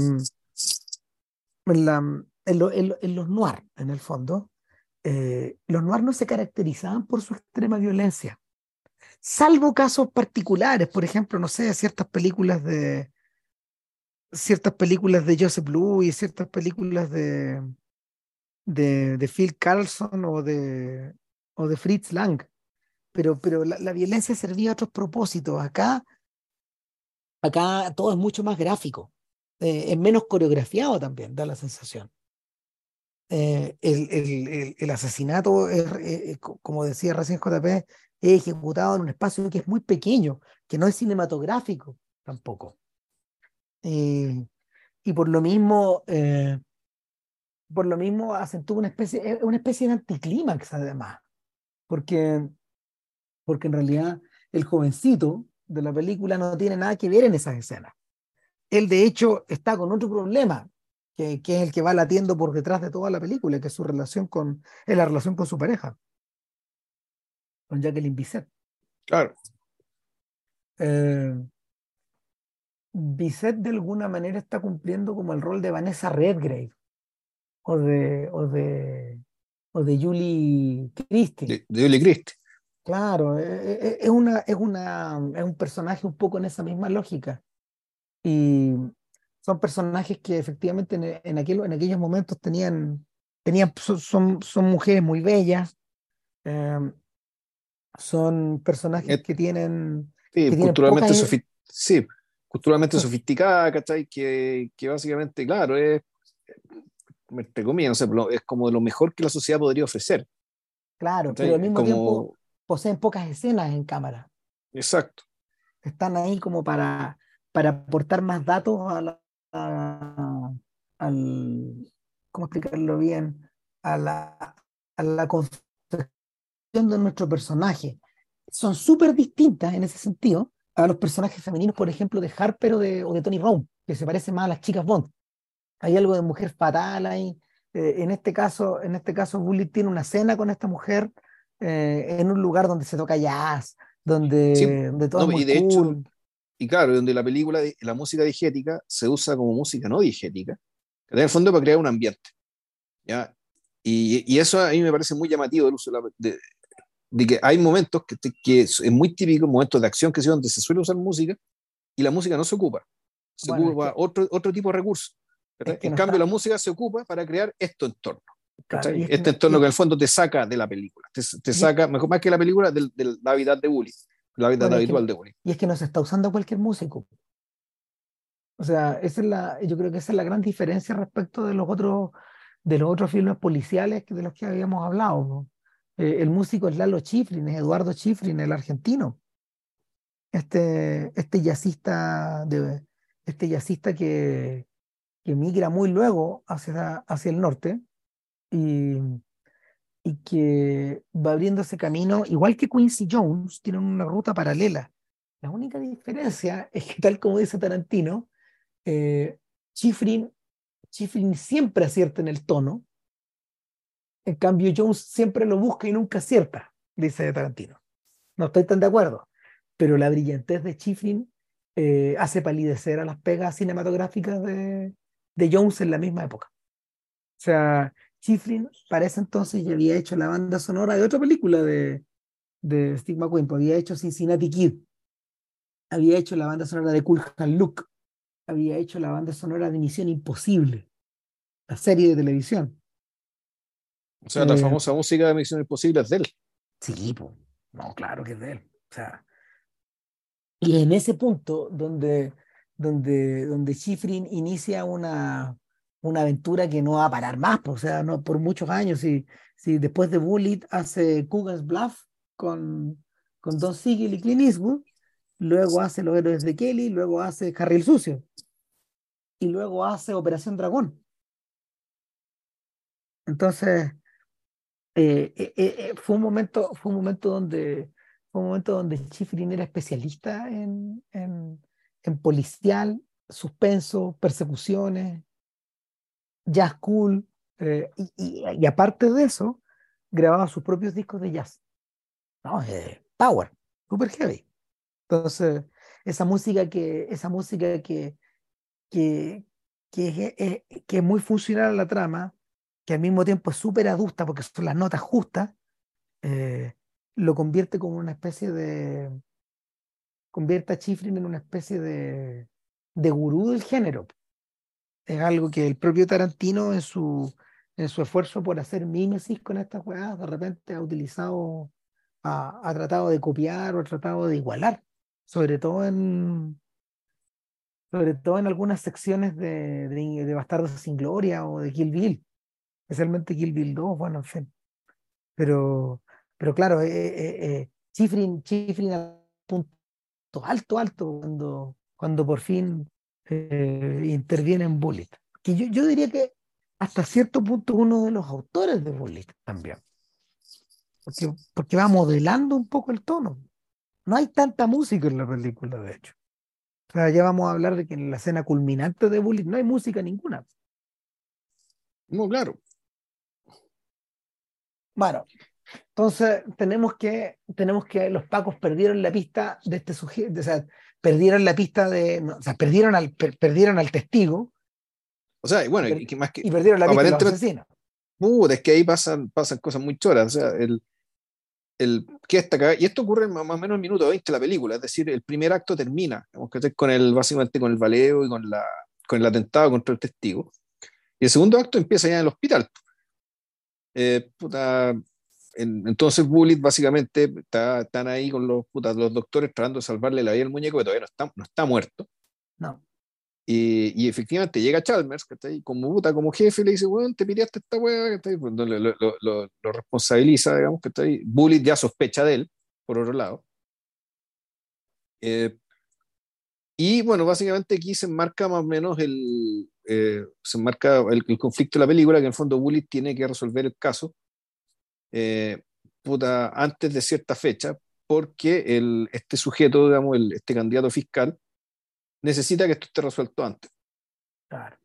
en, los noir, en el fondo, eh, los noirs no se caracterizaban por su extrema violencia, salvo casos particulares, por ejemplo, no sé, ciertas películas de ciertas películas de Joseph Louis, ciertas películas de, de, de Phil Carlson o de, o de Fritz Lang, pero, pero la, la, violencia servía a otros propósitos. Acá, acá todo es mucho más gráfico, eh, es menos coreografiado también, da la sensación eh, el, el, el, asesinato, es, eh, como decía recién JP, es ejecutado en un espacio que es muy pequeño, que no es cinematográfico tampoco. Y por lo mismo, por lo mismo acentúa una especie, una especie de anticlímax además, porque, porque en realidad el jovencito de la película no tiene nada que ver en esas escenas. Él de hecho está con otro problema, que, que, es el que va latiendo por detrás de toda la película, que es su relación con, es la relación con su pareja, con Jacqueline Bisset. Claro. Eh, Bisset de alguna manera está cumpliendo como el rol de Vanessa Redgrave o de, o de, o de Julie Christie. De, de Julie Christie. Claro, es, es, una, es, una, es un personaje un poco en esa misma lógica. Y, son personajes que efectivamente en, en, aquel, en aquellos momentos tenían, tenían son, son mujeres muy bellas, eh, son personajes que tienen... Sí, que culturalmente, tienen sí, culturalmente sofisticada, ¿cachai? Que, que básicamente, claro, es, entre comillas, no sé, es como lo mejor que la sociedad podría ofrecer. Claro, ¿cachai? pero al mismo como... tiempo poseen pocas escenas en cámara. Exacto. Están ahí como para, para aportar más datos a la, a, al, ¿cómo explicarlo bien? A la, a la construcción de nuestro personaje. Son súper distintas en ese sentido a los personajes femeninos, por ejemplo, de Harper o de, o de Tony Brown, que se parecen más a las chicas Bond. Hay algo de mujer fatal ahí. Eh, en este caso, en este caso, Bullitt tiene una cena con esta mujer eh, en un lugar donde se toca jazz, donde, sí, donde todo no, es muy y de cool. hecho, y claro, donde la película, la música digética se usa como música no digética, en el fondo para crear un ambiente. ¿ya? Y, y, eso a mí me parece muy llamativo el uso de, la, de, de que hay momentos que, que, es muy típico, momentos de acción que sí, donde se suele usar música y la música no se ocupa. Se bueno, ocupa es que, otro, otro tipo de recursos. Es que en no cambio, está... la música se ocupa para crear este entorno. Claro, este entorno que en el fondo te saca de la película, te, te saca, mejor más que la película, del, del hábitat de Bully la vida bueno, habitual que, de Bully. Y es que no se está usando cualquier músico. O sea, esa es la, yo creo que esa es la gran diferencia respecto de los otros, de los otros filmes policiales de los que habíamos hablado. ¿no? Eh, el músico es Lalo Schifrin, es Eduardo Schifrin, el argentino. Este, este jazzista, de, este jazzista que, que migra muy luego hacia, hacia el norte y, y que va abriendo ese camino, igual que Quincy Jones, tienen una ruta paralela. La única diferencia es que, tal como dice Tarantino, eh, Chifrin, siempre acierta en el tono, en cambio Jones siempre lo busca y nunca acierta, dice Tarantino. No estoy tan de acuerdo, pero la brillantez de Chifrin eh, hace palidecer a las pegas cinematográficas de, de Jones en la misma época. O sea, Chiflin para ese entonces ya había hecho la banda sonora de otra película de, de Steve McQueen, pues había hecho Cincinnati Kid, había hecho la banda sonora de Cool Hand Luke, había hecho la banda sonora de Misión Imposible, la serie de televisión. O sea, la eh, famosa música de Misión Imposible es de él. Sí, pues, no, claro que es de él. O sea, y en ese punto donde, donde, donde Schifrin inicia una, una aventura que no va a parar más, o sea, no por muchos años. Si, si después de Bullet hace Cougar's Bluff con, con Don Siegel y Clint Eastwood, luego hace Los Héroes de Kelly, luego hace Harry el Sucio, y luego hace Operación Dragón. Entonces, eh, eh, eh, fue, un momento, fue un momento donde fue un momento donde Schifrin era especialista en, en, en policial, suspenso, persecuciones, jazz cool, eh, y, aparte de eso, grababa sus propios discos de jazz. ¿no? Eh, power, super heavy. Entonces, esa música que, esa música que, que, que, es, que es muy funcional a la trama, que al mismo tiempo es súper adusta porque son las notas justas, eh, lo convierte como una especie de. convierte a Chifrin en una especie de, de gurú del género es algo que el propio Tarantino en su, en su esfuerzo por hacer mímesis con estas jugadas de repente ha utilizado, ha, ha, tratado de copiar o ha tratado de igualar, sobre todo en sobre todo en algunas secciones de, de, de Bastardos sin Gloria o de Kill Bill, especialmente Kill Bill 2, bueno, en fin. Pero, pero claro, eh, eh, eh, Chifrin, Chifrin a punto alto, alto, cuando, cuando por fin eh, interviene en Bullet. Que yo, yo diría que hasta cierto punto uno de los autores de Bullet también. Porque, porque va modelando un poco el tono. No hay tanta música en la película, de hecho. O sea, ya vamos a hablar de que en la escena culminante de Bullet no hay música ninguna. No, claro. Bueno, entonces tenemos que, tenemos que los pacos perdieron la pista de este sujeto, o sea, perdieron la pista de, o sea, perdieron al, per, perdieron al testigo. O sea, y bueno, y, más que, y perdieron la pista de los asesinos. Uh, es que ahí pasan, pasan cosas muy choras. O sea, el, el, que esta, y esto ocurre más o menos en el minuto 20 de la película, es decir, el primer acto termina, con el, básicamente con el baleo y con, la, con el atentado contra el testigo. Y el segundo acto empieza ya en el hospital. Eh, puta, entonces Bullet básicamente está, están ahí con los, los doctores tratando de salvarle la vida al muñeco que todavía no está, no está muerto. No. Y, y, efectivamente llega Chalmers, que está ahí como puta, como jefe, le dice, bueno, te piraste esta weá, que está ahí, pues, lo, lo, lo, lo, responsabiliza, digamos, que está ahí. Bullet ya sospecha de él, por otro lado. Eh, y bueno, básicamente aquí se enmarca más o menos el, eh, se enmarca el, el, conflicto de la película, que en el fondo Bullet tiene que resolver el caso eh, puta, antes de cierta fecha, porque el, este sujeto, digamos, el, este candidato fiscal, necesita que esto esté resuelto antes. Claro.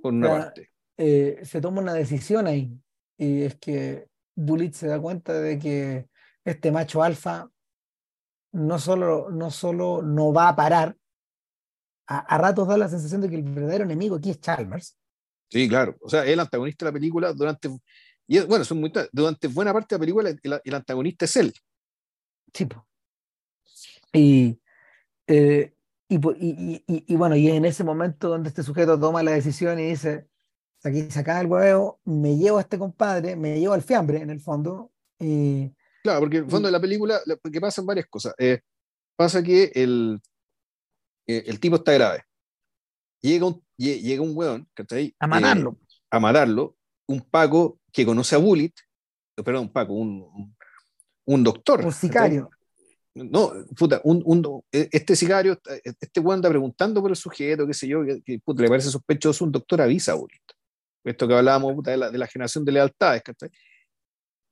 Por una parte. Eh, se toma una decisión ahí, y es que Bullitt se da cuenta de que este macho alfa no solo no, solo no va a parar, a, a, ratos da la sensación de que el verdadero enemigo aquí es Chalmers. Sí, claro. O sea, el antagonista de la película durante y bueno, son muy, durante buena parte de la película el, el antagonista es él. Y, eh, y, y, y, y, bueno, y en ese momento donde este sujeto toma la decisión y dice, aquí saca el huevo, me llevo a este compadre, me llevo al fiambre en el fondo. Y, claro, porque en el fondo de la película, que pasan varias cosas. Eh, pasa que el, eh, el tipo está grave. Llega un, llega un hueón, A matarlo. A matarlo. Un Paco que conoce a Bullet, perdón, Paco, un, un doctor. Un sicario. No, puta, un, un, este sicario, este weón anda preguntando por el sujeto, qué sé yo, que, puta, le parece sospechoso, un doctor avisa a Bullet. Esto que hablábamos puta, de, la, de la generación de lealtades,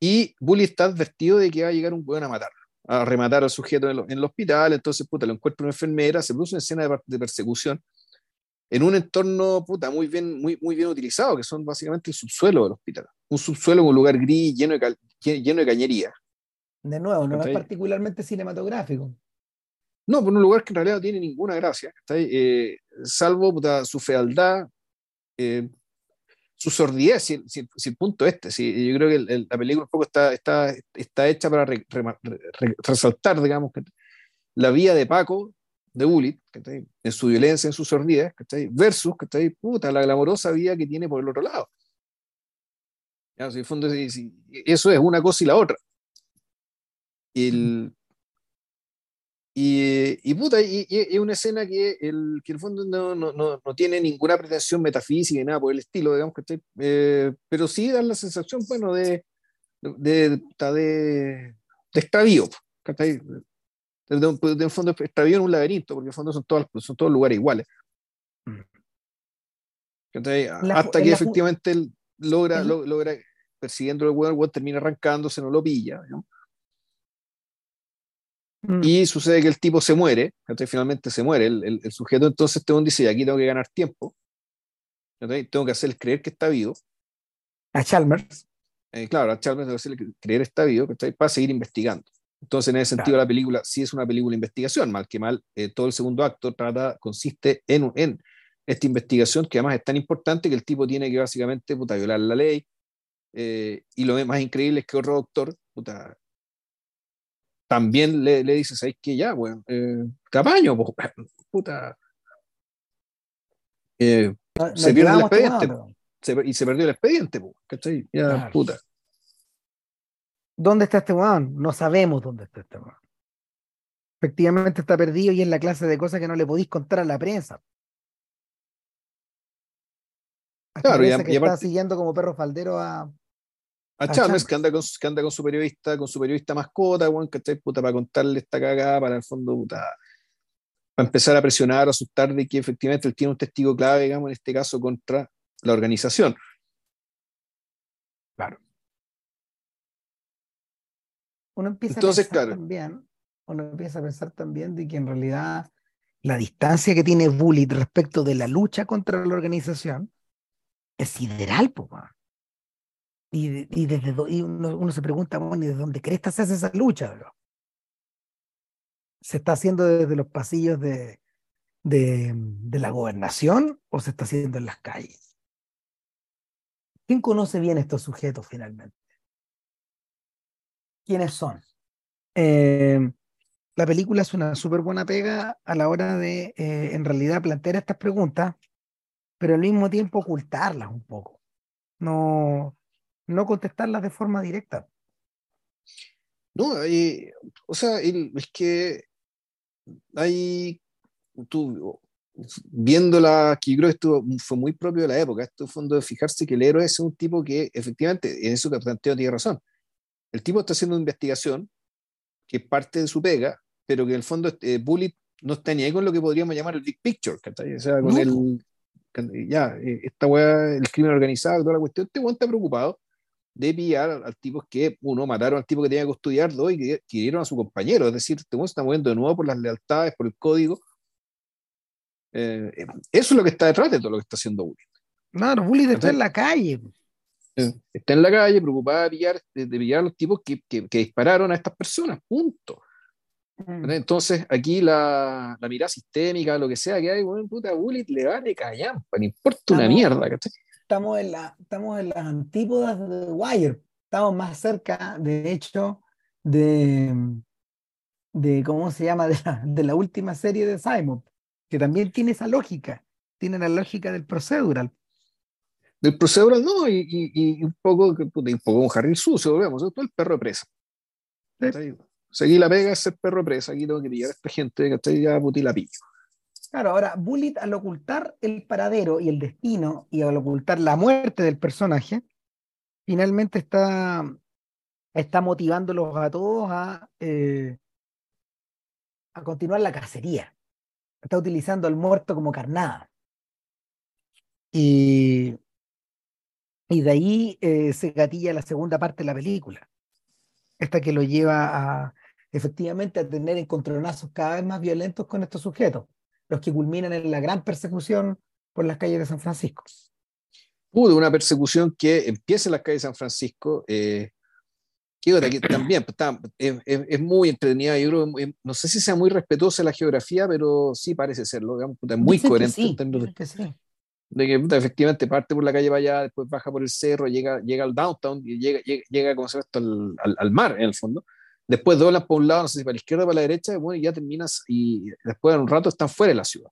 y Bully está advertido de que va a llegar un weón a matarlo, a rematar al sujeto en, el hospital, entonces puta, lo encuentra una enfermera, se produce una escena de, persecución en un entorno puta, muy, bien, muy, muy bien utilizado, que son básicamente el subsuelo del hospital. Un subsuelo en un lugar gris lleno de, lleno de cañería. De nuevo, no es particularmente cinematográfico. No, por un lugar que en realidad no tiene ninguna gracia, eh, salvo su fealdad, eh, su sordidez, si, el punto este. Si, yo creo que la película un poco está, está, está hecha para resaltar, digamos, que la vía de Paco, de Bullitt, en su violencia, en su sordidez, versus puta, la glamorosa vía que tiene por el otro lado. Si, fondo, eso es una cosa y la otra. El, y, y, puta, y, es una escena que el, que el fondo no, no, no, no, tiene ninguna pretensión metafísica y nada por el estilo, digamos, que eh, pero sí da la sensación, bueno, de, de, de, de, extravío, de, de, un fondo extravío en un laberinto, porque en el fondo son todos, son todos lugares iguales. Mm. Hasta que efectivamente él logra, logra persiguiendo el weón, termina arrancándose, no lo pilla. ¿no? Mm. Y sucede que el tipo se muere, entonces finalmente se muere. El, el, sujeto entonces te dice, aquí tengo que ganar tiempo, tengo que hacerles creer que está vivo. A Chalmers. Eh, claro, a Chalmers tengo que hacerle creer que está vivo para seguir investigando. Entonces, en ese sentido, la película sí es una película de investigación, mal que mal, eh, todo el segundo acto trata, consiste en, en esta investigación que además es tan importante que el tipo tiene que básicamente puta, violar la ley. Eh, y lo más increíble es que otro doctor puta, también le, le dices, ¿sabes que Ya, bueno, eh, tamaño, puta. Eh, se pierde el expediente. y se perdió el expediente, ¿cachai? Ya, puta. ¿Dónde está este weón? No sabemos dónde está este weón. Efectivamente está perdido y es la clase de cosas que no le podéis contar a la prensa. Claro, y, que está siguiendo como perro faldero a, a Chalmers, que anda, con, que anda con su periodista, con su periodista mascota, bueno, que puta, para contarle esta cagada, para el fondo, puta, para empezar a presionar, a asustar de que efectivamente él tiene un testigo clave, digamos, en este caso, contra la organización. Claro. Uno empieza Entonces, a pensar también, uno empieza a pensar también de que en realidad la distancia que tiene Bullitt respecto de la lucha contra la organización es sideral, pues, y, desde uno, se pregunta, bueno, ¿y de dónde crees se hace esa lucha? ¿Se está haciendo desde los pasillos de, de, de, la gobernación o se está haciendo en las calles? ¿Quién conoce bien estos sujetos finalmente? ¿Quiénes son? Eh, la película es una súper buena pega a la hora de, eh, en realidad, plantear estas preguntas, pero al mismo tiempo ocultarlas un poco. No, no contestarlas de forma directa. No, o sea, es que hay, tú, viéndola, que yo creo que esto fue muy propio de la época, esto fondo de fijarse que el héroe es un tipo que efectivamente, en eso que planteo tiene razón, el tipo está haciendo una investigación que es parte de su pega, pero que en el fondo eh, Bullet no está ni ahí con lo que podríamos llamar el big picture, o sea, con el, ya, eh, esta weá, el crimen organizado, toda la cuestión, este weón está preocupado de pillar al, tipo que, uno, mataron al tipo que tenía que estudiar, dos, y que hirieron a su compañero. Es decir, este se está moviendo de nuevo por las lealtades, por el código. Eh, eso es lo que está detrás de todo lo que está haciendo Bullitt. Claro, Bullitt está en la calle. Eh, está en la calle preocupada de pillar, de, pillar a los tipos que, que, dispararon a estas personas, punto. Mm. Entonces, aquí la, la, mirada sistémica, lo que sea que hay, bueno, puta, Bullitt le vale callampa, no importa una mierda, ¿cachai? estamos en, la, estamos en las antípodas de Wire. Estamos más cerca, de hecho, de, de ¿cómo se llama? De la, de la última serie de Simon, que también tiene esa lógica, tiene la lógica del procedural. Del procedural, no, y, y, un poco, un poco un jarril sucio, vemos, todo el perro de presa. Seguí la pega es ser perro presa, aquí tengo que pillar a esta gente, que ya puti la pillo. Claro, ahora Bullitt al ocultar el paradero y el destino y al ocultar la muerte del personaje, finalmente está, está motivándolos a todos a, eh, a continuar la cacería. Está utilizando al muerto como carnada. Y, Y de ahí eh, se gatilla la segunda parte de la película. Esta que lo lleva a efectivamente a tener encontronazos cada vez más violentos con estos sujetos, los que culminan en la gran persecución por las calles de San Francisco. Pudo una persecución que empieza en las calles de San Francisco, eh, que también pues, es, muy entretenida, yo creo, no sé si sea muy respetuosa la geografía, pero sí parece serlo, digamos, es muy coherente. Que sí, de que efectivamente parte por la calle para allá, después baja por el cerro, llega, llega al downtown y llega, llega, llega como se al, al, al, mar en el fondo. Después doblas por un lado, no sé si para la izquierda o para la derecha, y bueno, ya terminas y después de un rato están fuera de la ciudad.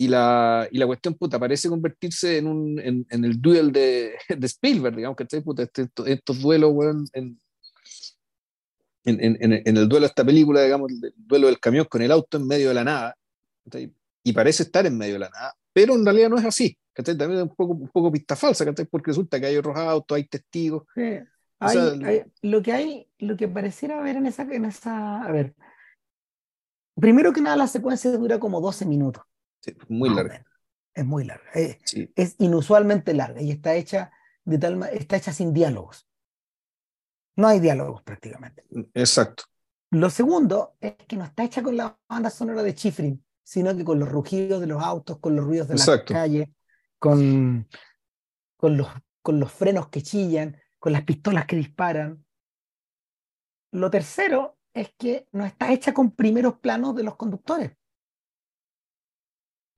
Y la, y la cuestión, puta, parece convertirse en, un, en, en el duel de, de, Spielberg, digamos, que puta, este, estos, duelos, bueno, en, en, en, el duelo de esta película, digamos, el duelo del camión con el auto en medio de la nada, y parece estar en medio de la nada, pero en realidad no es así. También es un poco, un poco pista falsa, porque resulta que hay otros autos, hay testigos. lo que hay, lo que pareciera ver en esa, en esa, a ver, primero que nada la secuencia dura como 12 minutos. Sí, muy larga. Es muy larga. Es, es, inusualmente larga y está hecha de tal está hecha sin diálogos. No hay diálogos prácticamente. Exacto. Lo segundo es que no está hecha con la banda sonora de Chifrin sino que con los rugidos de los autos, con los ruidos de la calle, con, con, los, con los frenos que chillan, con las pistolas que disparan. Lo tercero es que no está hecha con primeros planos de los conductores.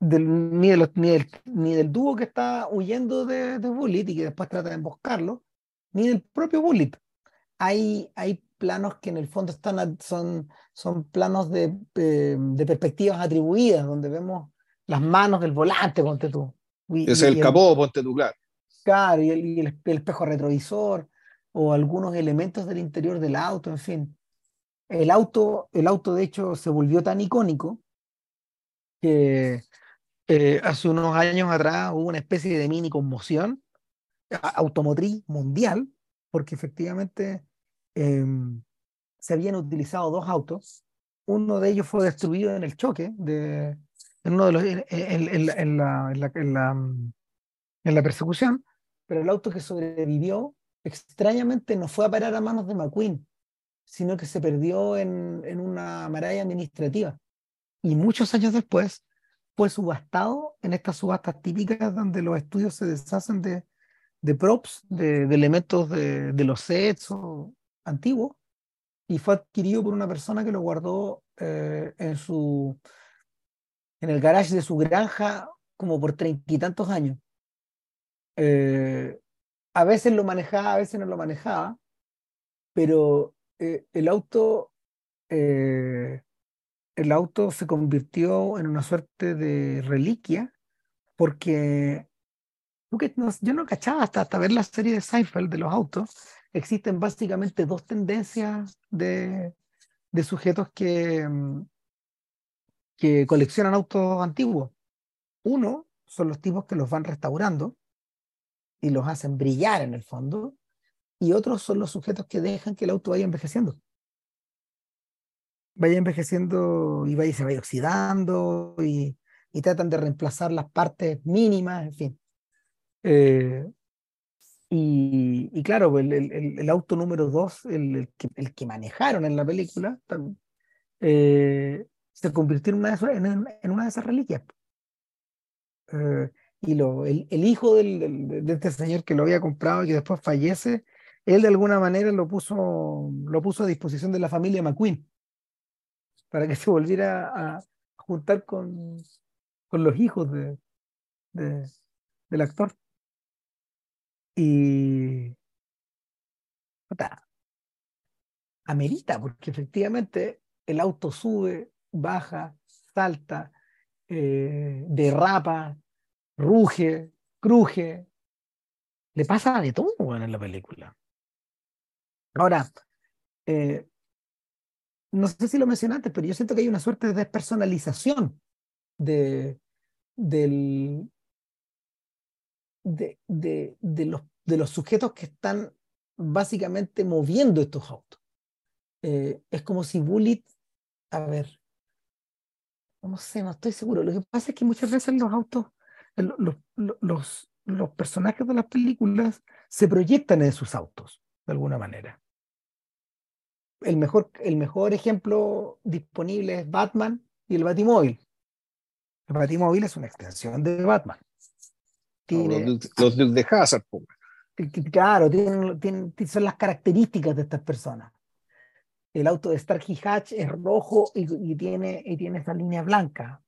Del, ni, de los, ni, del, ni, del, dúo que está huyendo de, de Bullet y que después trata de emboscarlo, ni del propio Bullet. Hay, hay planos que en el fondo están, son, son planos de, eh, de perspectivas atribuidas, donde vemos las manos del volante, ponte tú. es el, capó, ponte tú, claro. Claro, y, el, el, espejo retrovisor, o algunos elementos del interior del auto, en fin. El auto, el auto de hecho, se volvió tan icónico que eh, hace unos años atrás hubo una especie de mini conmoción automotriz mundial, porque efectivamente Em, se habían utilizado dos autos. Uno de ellos fue destruido en el choque, de, en, uno de los, en, la, persecución, pero el auto que sobrevivió extrañamente no fue a parar a manos de McQueen, sino que se perdió en, en una maraña administrativa. Y muchos años después fue subastado en estas subastas típicas donde los estudios se deshacen de, de props, de, elementos de, de, los sets antiguo y fue adquirido por una persona que lo guardó eh, en su en el garage de su granja como por treinta y tantos años. Eh, a veces lo manejaba, a veces no lo manejaba, pero eh, el auto el auto se convirtió en una suerte de reliquia porque yo no cachaba hasta, hasta ver la serie de Seinfeld de los autos existen básicamente dos tendencias de, de sujetos que, mm, que coleccionan autos antiguos. Uno son los tipos que los van restaurando y los hacen brillar en el fondo, y otros son los sujetos que dejan que el auto vaya envejeciendo. Vaya envejeciendo y vaya, se vaya oxidando y, y tratan de reemplazar las partes mínimas, en fin. Eh, y, claro, el, el, el, auto número dos, el, que, el, que, manejaron en la película, eh, se convirtió en una, de, en, en una de esas reliquias. Eh, y lo, el, hijo del, de este señor que lo había comprado y que después fallece, él de alguna manera lo puso, lo puso a disposición de la familia McQueen para que se volviera a juntar con, con los hijos de, de del actor. Y amerita, porque efectivamente el auto sube, baja, salta, eh, derrapa, ruge, cruje. Le pasa de todo en la película. Ahora, eh, no sé si lo mencionaste, pero yo siento que hay una suerte de despersonalización de, del, de, de, de, los, de los sujetos que están básicamente moviendo estos autos. Eh, es como si Bullet, a ver, no sé, no estoy seguro. Lo que pasa es que muchas veces los autos, los, los, los personajes de las películas se proyectan en sus autos, de alguna manera. El mejor, el mejor ejemplo disponible es Batman y el Batimóvil. El Batimóvil es una extensión de Batman. Tiene, los, los de Hazard, Claro, tienen, tienen, son las características de estas personas. El auto de Starkey Hatch es rojo y, tiene, esa línea blanca.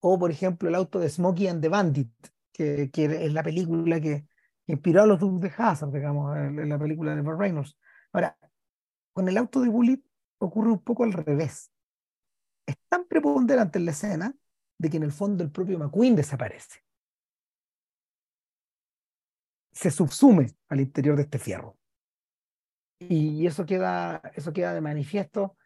O, por ejemplo, el auto de Smokey and the Bandit, que, que es la película que, inspiró a los Dukes de Hazard, digamos, en, la película de Burt Reynolds. Ahora, con el auto de Bullet ocurre un poco al revés. Es tan preponderante en la escena de que en el fondo el propio McQueen desaparece se subsume al interior de este fierro. Y eso queda, eso queda de manifiesto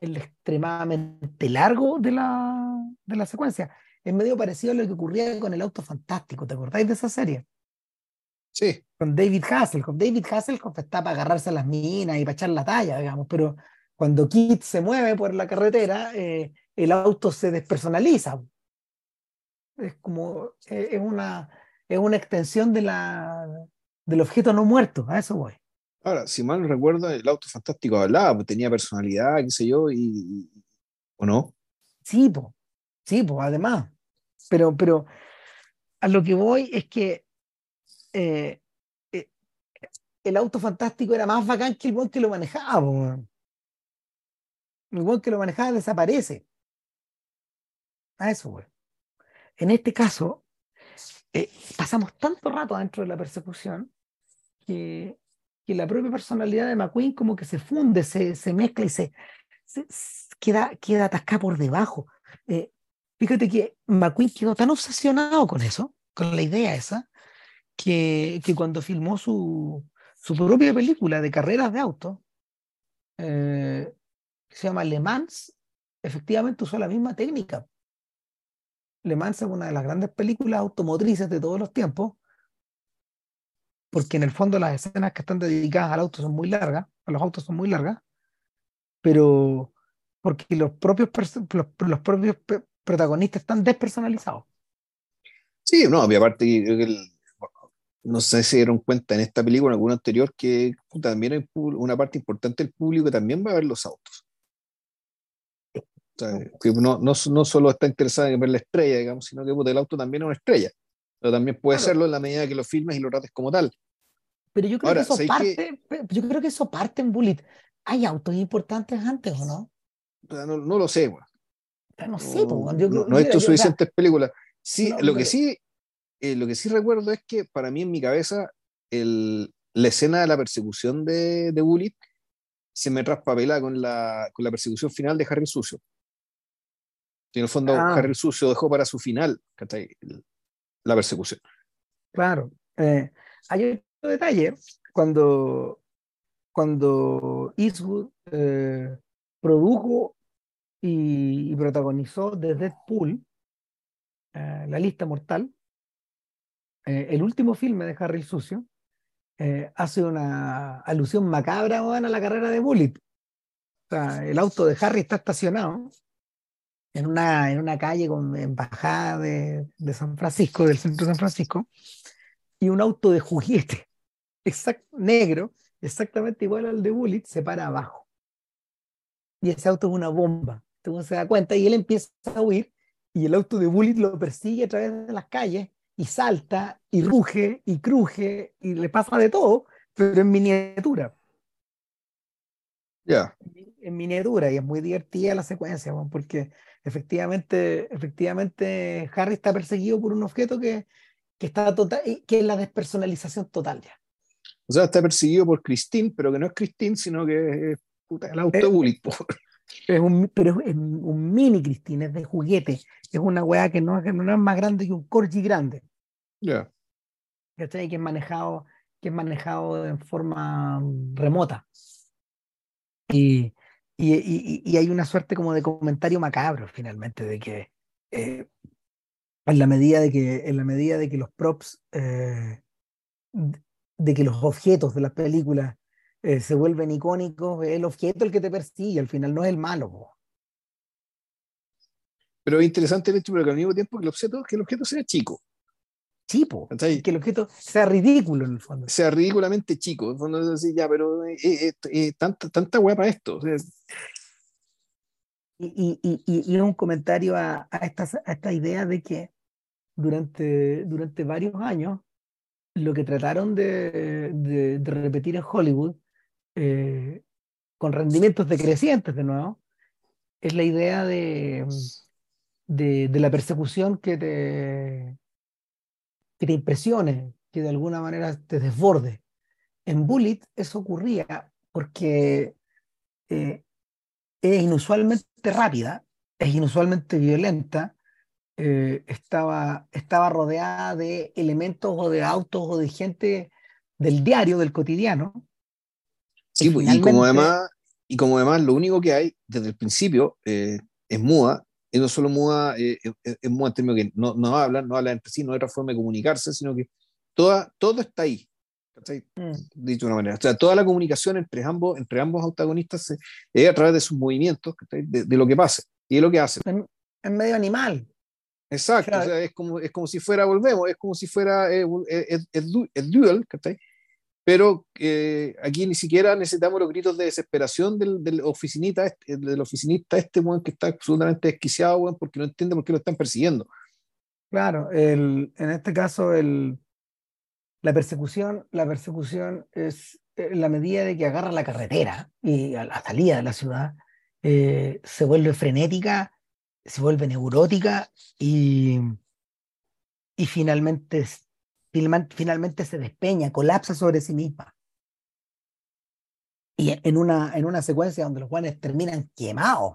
en lo extremadamente largo de la, de la secuencia. Es medio parecido a lo que ocurría con el auto fantástico. ¿Te acordáis de esa serie? Sí. Con David Hasselhoff. David Hasselhoff está para agarrarse a las minas y para echar la talla, digamos, pero cuando Kit se mueve por la carretera, eh, el auto se despersonaliza. Es como, eh, es una, es una extensión de la, del objeto no muerto, a eso voy. Ahora, si mal no recuerdo, el auto fantástico hablaba, pues tenía personalidad, qué sé yo, y, ¿o no? Sí, pues, sí, pues, además. Pero, pero a lo que voy es que eh, eh, el auto fantástico era más bacán que el buen que lo manejaba. El buen que lo manejaba desaparece. A eso, güey. En este caso, eh, pasamos tanto rato dentro de la persecución que, que, la propia personalidad de McQueen como que se funde, se, se mezcla y se, queda, queda atascada por debajo. Eh, fíjate que McQueen quedó tan obsesionado con eso, con la idea esa, que, que cuando filmó su, su propia película de carreras de auto, eh, que se llama Le Mans, efectivamente usó la misma técnica. Le Mans es una de las grandes películas automotrices de todos los tiempos, porque en el fondo las escenas que están dedicadas al auto son muy largas, a los autos son muy largas, pero porque los propios, los, propios protagonistas están despersonalizados. Sí, no, y aparte, no sé si dieron cuenta en esta película, en alguna anterior, que también hay una parte importante del público también va a ver los autos que no, no, no, solo está interesada en ver la estrella, digamos, sino que el auto también es una estrella. Pero también puede serlo en la medida que lo filmes y lo trates como tal. Pero yo creo que eso parte, yo creo que eso parte en Bullet. ¿Hay autos importantes antes o no? no, no lo sé, No sé, no, no, he hecho suficientes películas. Sí, lo que sí, eh, lo que sí recuerdo es que para mí en mi cabeza el, la escena de la persecución de, de Bullet se me traspapela con la, con la persecución final de Harry Sucio. Y en el fondo, ah. Harry el Sucio dejó para su final la persecución. Claro. Eh, hay otro detalle. Cuando, cuando Eastwood eh, produjo y, protagonizó desde Deadpool, eh, La lista mortal, el último filme de Harry el Sucio, hace una alusión macabra a la carrera de Bullet. O sea, el auto de Harry está estacionado en una, en una calle con embajada de, de San Francisco, del centro de San Francisco, y un auto de juguete exact, negro, exactamente igual al de Bullet, se para abajo. Y ese auto es una bomba. Entonces se da cuenta y él empieza a huir y el auto de Bullet lo persigue a través de las calles y salta y ruge y cruje y le pasa de todo, pero en miniatura. Ya. En miniatura y es muy divertida la secuencia, porque efectivamente, efectivamente Harry está perseguido por un objeto que, que, está total, que es la despersonalización total ya. O sea, está perseguido por Christine, pero que no es Christine, sino que es el auto eh, Es un, pero es un mini Christine, es de juguete. Es una weá que no, no es más grande que un Corgi grande. Ya. Yeah. Que es manejado, que es manejado en forma remota. Y, y, hay una suerte como de comentario macabro finalmente, de que eh, en, la medida de que, en la medida de que los props, eh, de que los objetos de las películas eh, se vuelven icónicos, el objeto el que te persigue, al final no es el malo. Pero es interesante el hecho, pero al mismo tiempo que el objeto, que el objeto chico. Chipo, que el objeto sea ridículo en el fondo. Sea ridículamente chico, en el fondo es así, ya, pero eh, eh, eh, tanta, tanta hueá para esto. y, y, y, y, un comentario a, a, esta, a esta idea de que durante, durante varios años lo que trataron de, de, de repetir en Hollywood, con rendimientos decrecientes de nuevo, es la idea de, de, de la persecución que te, que te impresione, que de alguna manera te desborde. En Bullet eso ocurría porque eh, es inusualmente rápida, es inusualmente violenta, eh, estaba, estaba rodeada de elementos o de autos o de gente del diario, del cotidiano. Sí, y, y como además, y como además lo único que hay desde el principio eh, es muda, y no solo muda, eh, es muda en términos que no, no hablan, no hablan entre sí, no hay otra forma de comunicarse, sino que toda, todo está ahí. Mm. Dicho de una manera. O sea, toda la comunicación entre ambos, entre ambos antagonistas es a través de sus movimientos, de, de, lo que pasa y de lo que hacen. En, en medio animal. Exacto, o sea, es, como, es como si fuera, volvemos, es como si fuera el, el, el duel, pero eh, aquí ni siquiera necesitamos los gritos de desesperación del, del oficinista, este, del oficinista este, bueno, que está absolutamente desquiciado, bueno, porque no entiende por qué lo están persiguiendo. Claro, el, en este caso el, la persecución, la persecución es en la medida de que agarra la carretera y a la salida de la ciudad, eh, se vuelve frenética, se vuelve neurótica y, y finalmente finalmente se despeña, colapsa sobre sí misma. Y en una, en una secuencia donde los guanes terminan quemados,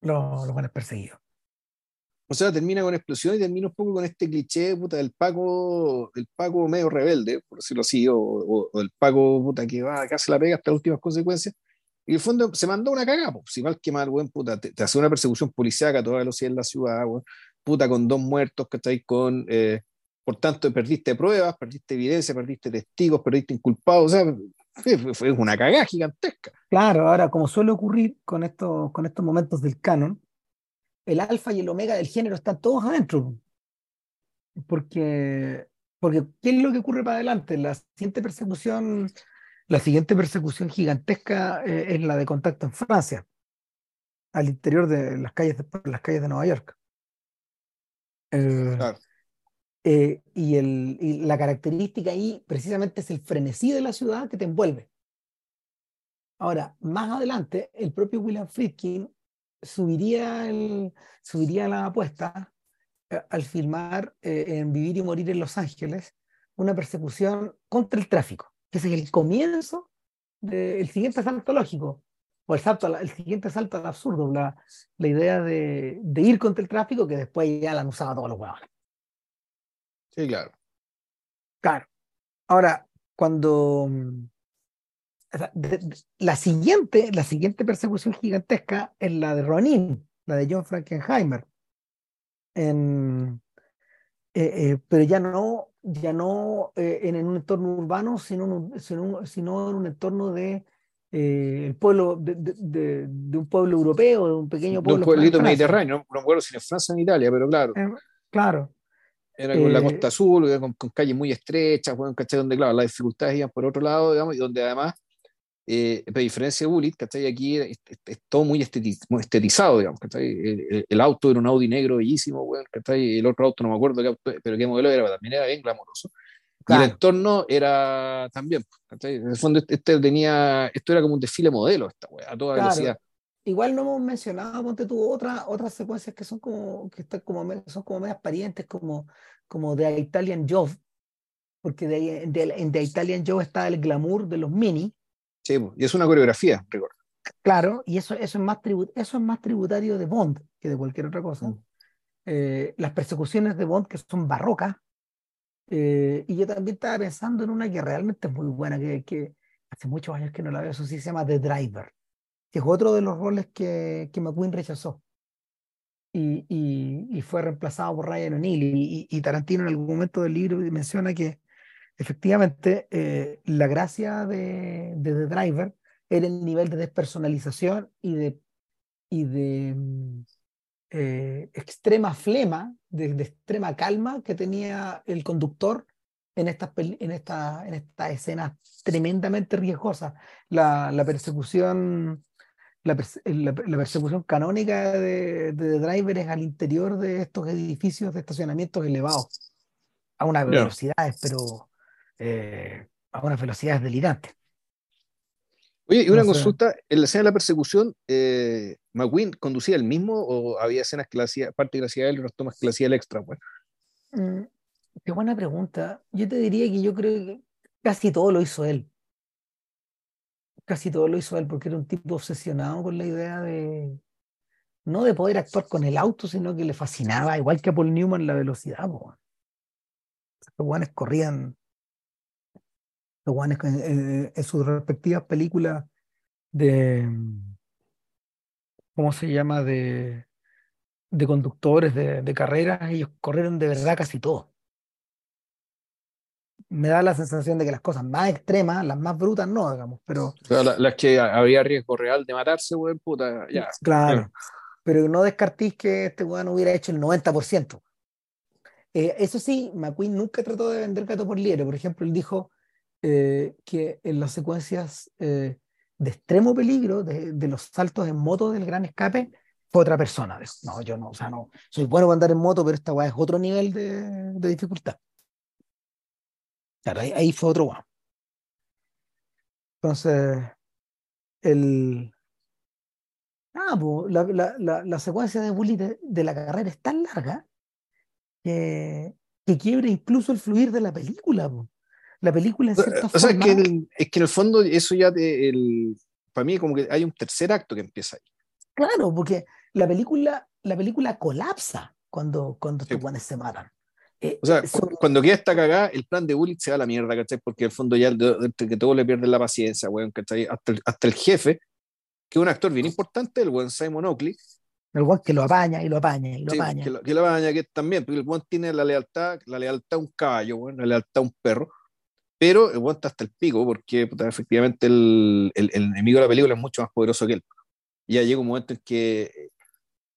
los, los guanes perseguidos. O sea, termina con explosión y termina un poco con este cliché puta, del Paco, el Paco medio rebelde, por decirlo así, o, o, el Paco puta, que va, que hace la pega hasta las últimas consecuencias. Y en el fondo se mandó una cagada, pues, si mal que mal, buen puta, te, hace una persecución policial a toda velocidad en la ciudad, puta, con dos muertos, que estáis con eh, por tanto, perdiste pruebas, perdiste evidencia, perdiste testigos, perdiste inculpados, o sea, fue, fue una cagada gigantesca. Claro, ahora, como suele ocurrir con estos, con estos momentos del canon, el alfa y el omega del género están todos adentro. Porque, porque ¿qué es lo que ocurre para adelante? La siguiente persecución, la siguiente persecución gigantesca eh, es la de contacto en Francia, al interior de las calles de, las calles de Nueva York. Eh, claro. Eh, y, la característica ahí precisamente es el frenesí de la ciudad que te envuelve. Ahora, más adelante, el propio William Friedkin subiría, el, subiría la apuesta eh, al filmar eh, en Vivir y Morir en Los Ángeles una persecución contra el tráfico, que es el comienzo del siguiente salto lógico, o el, salto, el siguiente salto al absurdo, la, la idea de, de, ir contra el tráfico que después ya la han usado todos los huevones. Sí, claro. Claro. Ahora, cuando mm, la siguiente, la siguiente persecución gigantesca es la de Ronin, la de John Frankenheimer. En, eh, eh, pero ya no, ya no eh, en, en, un entorno urbano, sino, sino, sino en un entorno de el pueblo de, de, de, un pueblo europeo, de un pequeño pueblo. De un pueblito mediterráneo, no, acuerdo si en Francia o en Italia, pero claro. claro. Era con eh, la costa azul, con, con, calles muy estrechas, bueno, ¿cachai? Donde, claro, las dificultades iban por otro lado, digamos, y donde además, eh, a diferencia de Bullet, ¿cachai? Aquí es, es, es todo muy, estetiz, muy, estetizado, digamos, ¿cachai? El, el, auto era un Audi negro bellísimo, bueno, ¿cachai? El otro auto no me acuerdo qué auto, pero qué modelo era, pero también era bien glamoroso. Claro. Y el entorno era también, ¿cachai? En el fondo, este tenía, esto era como un desfile modelo, esta wea, a toda claro. velocidad igual no hemos mencionado, ponte tú, otra, otras secuencias que son como, que están como, son como medias parientes, como, como de Italian Job, porque de, de, en The Italian Job está el glamour de los mini. Sí, y es una coreografía, recuerdo. Claro, y eso, eso, es más tribut, eso es más tributario de Bond que de cualquier otra cosa. Mm. Eh, las persecuciones de Bond que son barrocas, eh, y yo también estaba pensando en una que realmente es muy buena, que, que hace muchos años que no la veo, eso sí se llama The Driver que es otro de los roles que, que McQueen rechazó. Y, y, y, fue reemplazado por Ryan O'Neill. Y, y, Tarantino en algún momento del libro menciona que efectivamente eh, la gracia de, de, The Driver era el nivel de despersonalización y de, y de, eh, extrema flema, de, extrema calma que tenía el conductor en estas en esta, en esta escenas tremendamente riesgosas. La, la persecución la, la, persecución canónica de, de, drivers al interior de estos edificios de estacionamientos elevados a unas velocidades, pero eh, a unas velocidades delirantes. Oye, y una consulta, en la escena de la persecución, eh, ¿McQueen conducía el mismo o había escenas que la hacía, parte que la hacía él y unas tomas que la hacía el extra? Pues? Mm, qué buena pregunta. Yo te diría que yo creo que casi todo lo hizo él. Casi todo lo hizo él porque era un tipo obsesionado con la idea de, no de poder actuar con el auto, sino que le fascinaba, igual que a Paul Newman, la velocidad. Los guanes corrían los en, sus respectivas películas de, ¿cómo se llama? De, de conductores de, de carreras, ellos corrieron de verdad casi todo. Me da la sensación de que las cosas más extremas, las más brutas, no, digamos, pero... las que había riesgo real de matarse, weón, puta, ya. Claro, pero no descartís que este weón hubiera hecho el 90%. Eh, eso sí, McQueen nunca trató de vender gato por liebre. Por ejemplo, él dijo, eh, que en las secuencias eh, de extremo peligro, de, los saltos en moto del gran escape, fue otra persona. No, yo no, o sea, no, soy bueno para andar en moto, pero esta weá es otro nivel de, dificultad. Claro, ahí, fue otro weá. Entonces, el. Ah, la, secuencia de Bully de, la carrera es tan larga que, que quiebra incluso el fluir de la película. La película en cierta o sea, es, que es que en el fondo eso ya, el, para mí como que hay un tercer acto que empieza ahí. Claro, porque la película, la película colapsa cuando, cuando estos guanes se matan. Eh, o sea, cuando queda esta cagada, el plan de Bullitt se da a la mierda, ¿cachai? Porque en el fondo ya entre que todo le pierde la paciencia, weón, ¿cachai? Hasta el, hasta el jefe, que es un actor bien importante, el buen Simon Oakley. El buen que lo apaña y lo apaña y lo apaña. Que lo, que lo apaña, que también, porque el buen tiene la lealtad, la lealtad a un caballo, weón, la lealtad a un perro pero el está hasta el pico porque efectivamente el, el, enemigo de la película es mucho más poderoso que él. ya llega un momento en que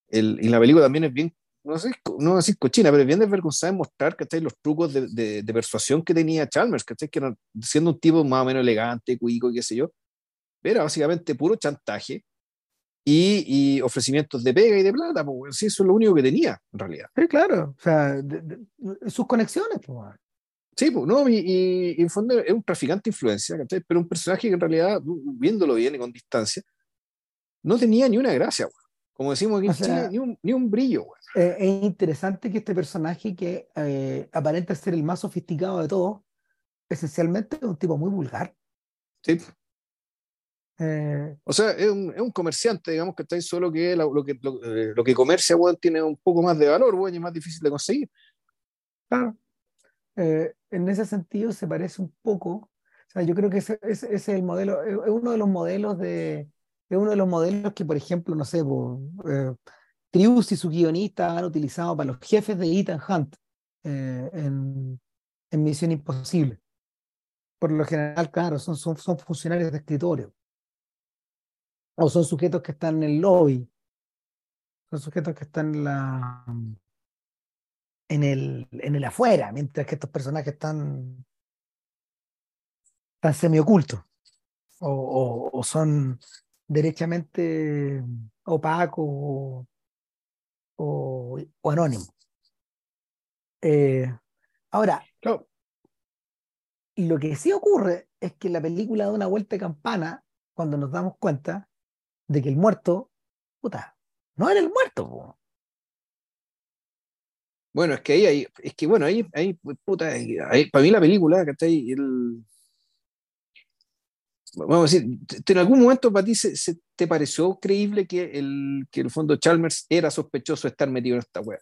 el, y la película también es bien, no sé, no decir cochina, pero bien desvergonzada en mostrar ¿cachai? los trucos de, de, de, persuasión que tenía Chalmers, ¿cachai? que era, siendo un tipo más o menos elegante, cuico, qué sé yo, era básicamente puro chantaje y, y, ofrecimientos de pega y de plata, pues, sí, eso es lo único que tenía, en realidad. Sí, claro, o sea, sus conexiones, pues. Sí, pues, no, y, en fondo es un traficante de influencia, pero un personaje que en realidad, viéndolo bien y con distancia, no tenía ni una gracia, como decimos aquí en Chile, ni un, ni un brillo. Eh, es interesante que este personaje que eh, aparenta ser el más sofisticado de todos, esencialmente es un tipo muy vulgar. Sí. Eh, o sea, es un, es un, comerciante, digamos, que está ahí solo que lo, que, lo, que comercia, tiene un poco más de valor, bueno, y es más difícil de conseguir. Claro. Eh, en ese sentido se parece un poco, o sea, yo creo que ese, es el modelo, es uno de los modelos de, es uno de los modelos que, por ejemplo, no sé, eh, Trius y su guionista han utilizado para los jefes de Ethan Hunt eh, en, en, Misión Imposible. Por lo general, claro, son, son, son funcionarios de escritorio. O son sujetos que están en el lobby. Son sujetos que están en la, en el, en el afuera, mientras que estos personajes están, están semiocultos o, o, son derechamente opacos o, o, anónimos. Eh, ahora, lo que sí ocurre es que la película da una vuelta de campana cuando nos damos cuenta de que el muerto, puta, no era el muerto. Bueno, es que ahí, hay, es que bueno, ahí, ahí puta, para mí la película, ¿cachai? El, vamos a decir, ¿en algún momento para ti se, te pareció creíble que el, que el fondo Chalmers era sospechoso de estar metido en esta web?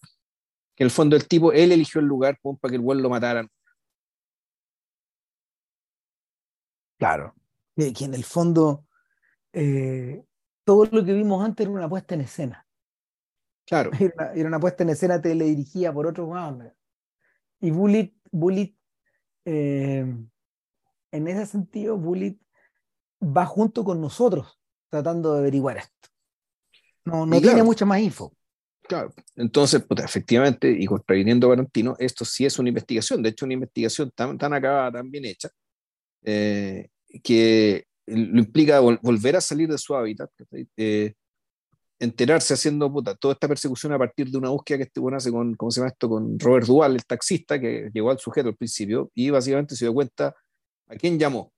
Que en el fondo el tipo, él eligió el lugar para que el weón lo mataran. Claro, que, en el fondo eh, todo lo que vimos antes era una puesta en escena. Claro. Era una, puesta en escena teledirigida por otro weón. Y Bullet, Bullet eh, en ese sentido, Bullet va junto con nosotros tratando de averiguar esto. No, no tiene mucha más info. Claro, entonces, pues, efectivamente, y contraviniendo a Valentino, esto sí es una investigación, de hecho, una investigación tan, tan acabada, tan bien hecha, eh, que lo implica volver a salir de su hábitat, eh, enterarse haciendo puta, toda esta persecución a partir de una búsqueda que este bueno hace con, ¿cómo se llama esto? Con Robert Duval, el taxista, que llegó al sujeto al principio y básicamente se dio cuenta a quién llamó.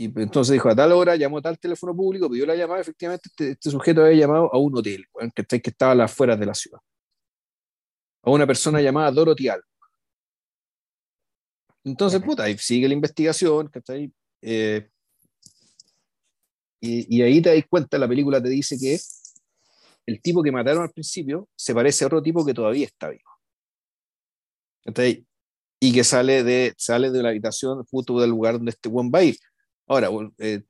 Y entonces dijo, a tal hora llamó a tal teléfono público, pidió la llamada, efectivamente este, este sujeto había llamado a un hotel, que, que estaba a las afueras de la ciudad. A una persona llamada Dorothy. Entonces, puta, ahí sigue la investigación, ¿cachai? Eh, y, ahí te das cuenta, la película te dice que el tipo que mataron al principio se parece a otro tipo que todavía está vivo. ¿cachai? Y que sale de, sale de la habitación justo del lugar donde este buen va a ir. Ahora, eh,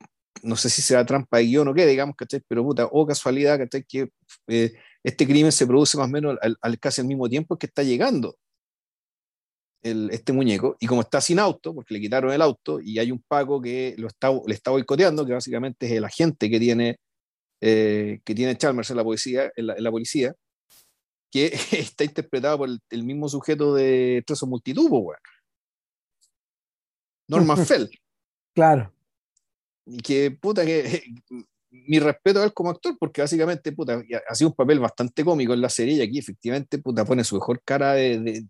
no sé si será trampa de guion o qué, digamos, ¿cachai? Pero puta, o casualidad, ¿cachai? Que eh, este crimen se produce más o menos al, casi al mismo tiempo que está llegando el, este muñeco, y como está sin auto, porque le quitaron el auto, y hay un Paco que lo está, le está boicoteando, que básicamente es el agente que tiene, eh, que tiene Chalmers en la, policía, en la, policía, que está interpretado por el, mismo sujeto de Treso Multitubo, Norman Fell. Claro que, puta, que mi respeto a él como actor, porque básicamente, puta, ha sido un papel bastante cómico en la serie y aquí efectivamente, puta, pone su mejor cara de,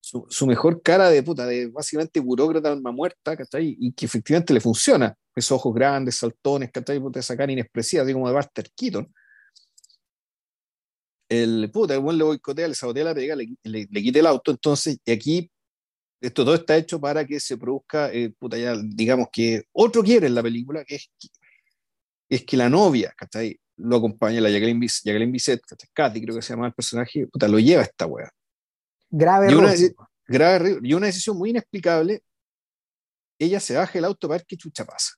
su, su, mejor cara de puta, de básicamente burócrata alma muerta, ¿cachai? Y que efectivamente le funciona. Esos ojos grandes, saltones, ¿cachai? Puta, esa cara inexpresiva, así como de Buster Keaton. El puta, el buen le boicotea, le sabotea la pega, le, le, le quita el auto, entonces, y aquí esto todo está hecho para que se produzca, eh, puta, ya, digamos que otro quiere en la película, que es que, es que la novia, ¿cachai? Lo acompaña la Jacqueline, Jacqueline Bisset, Katy creo que se llama el personaje, puta, lo lleva esta wea. Grave y una, grave y una decisión muy inexplicable, ella se baja el auto para ver qué chucha pasa.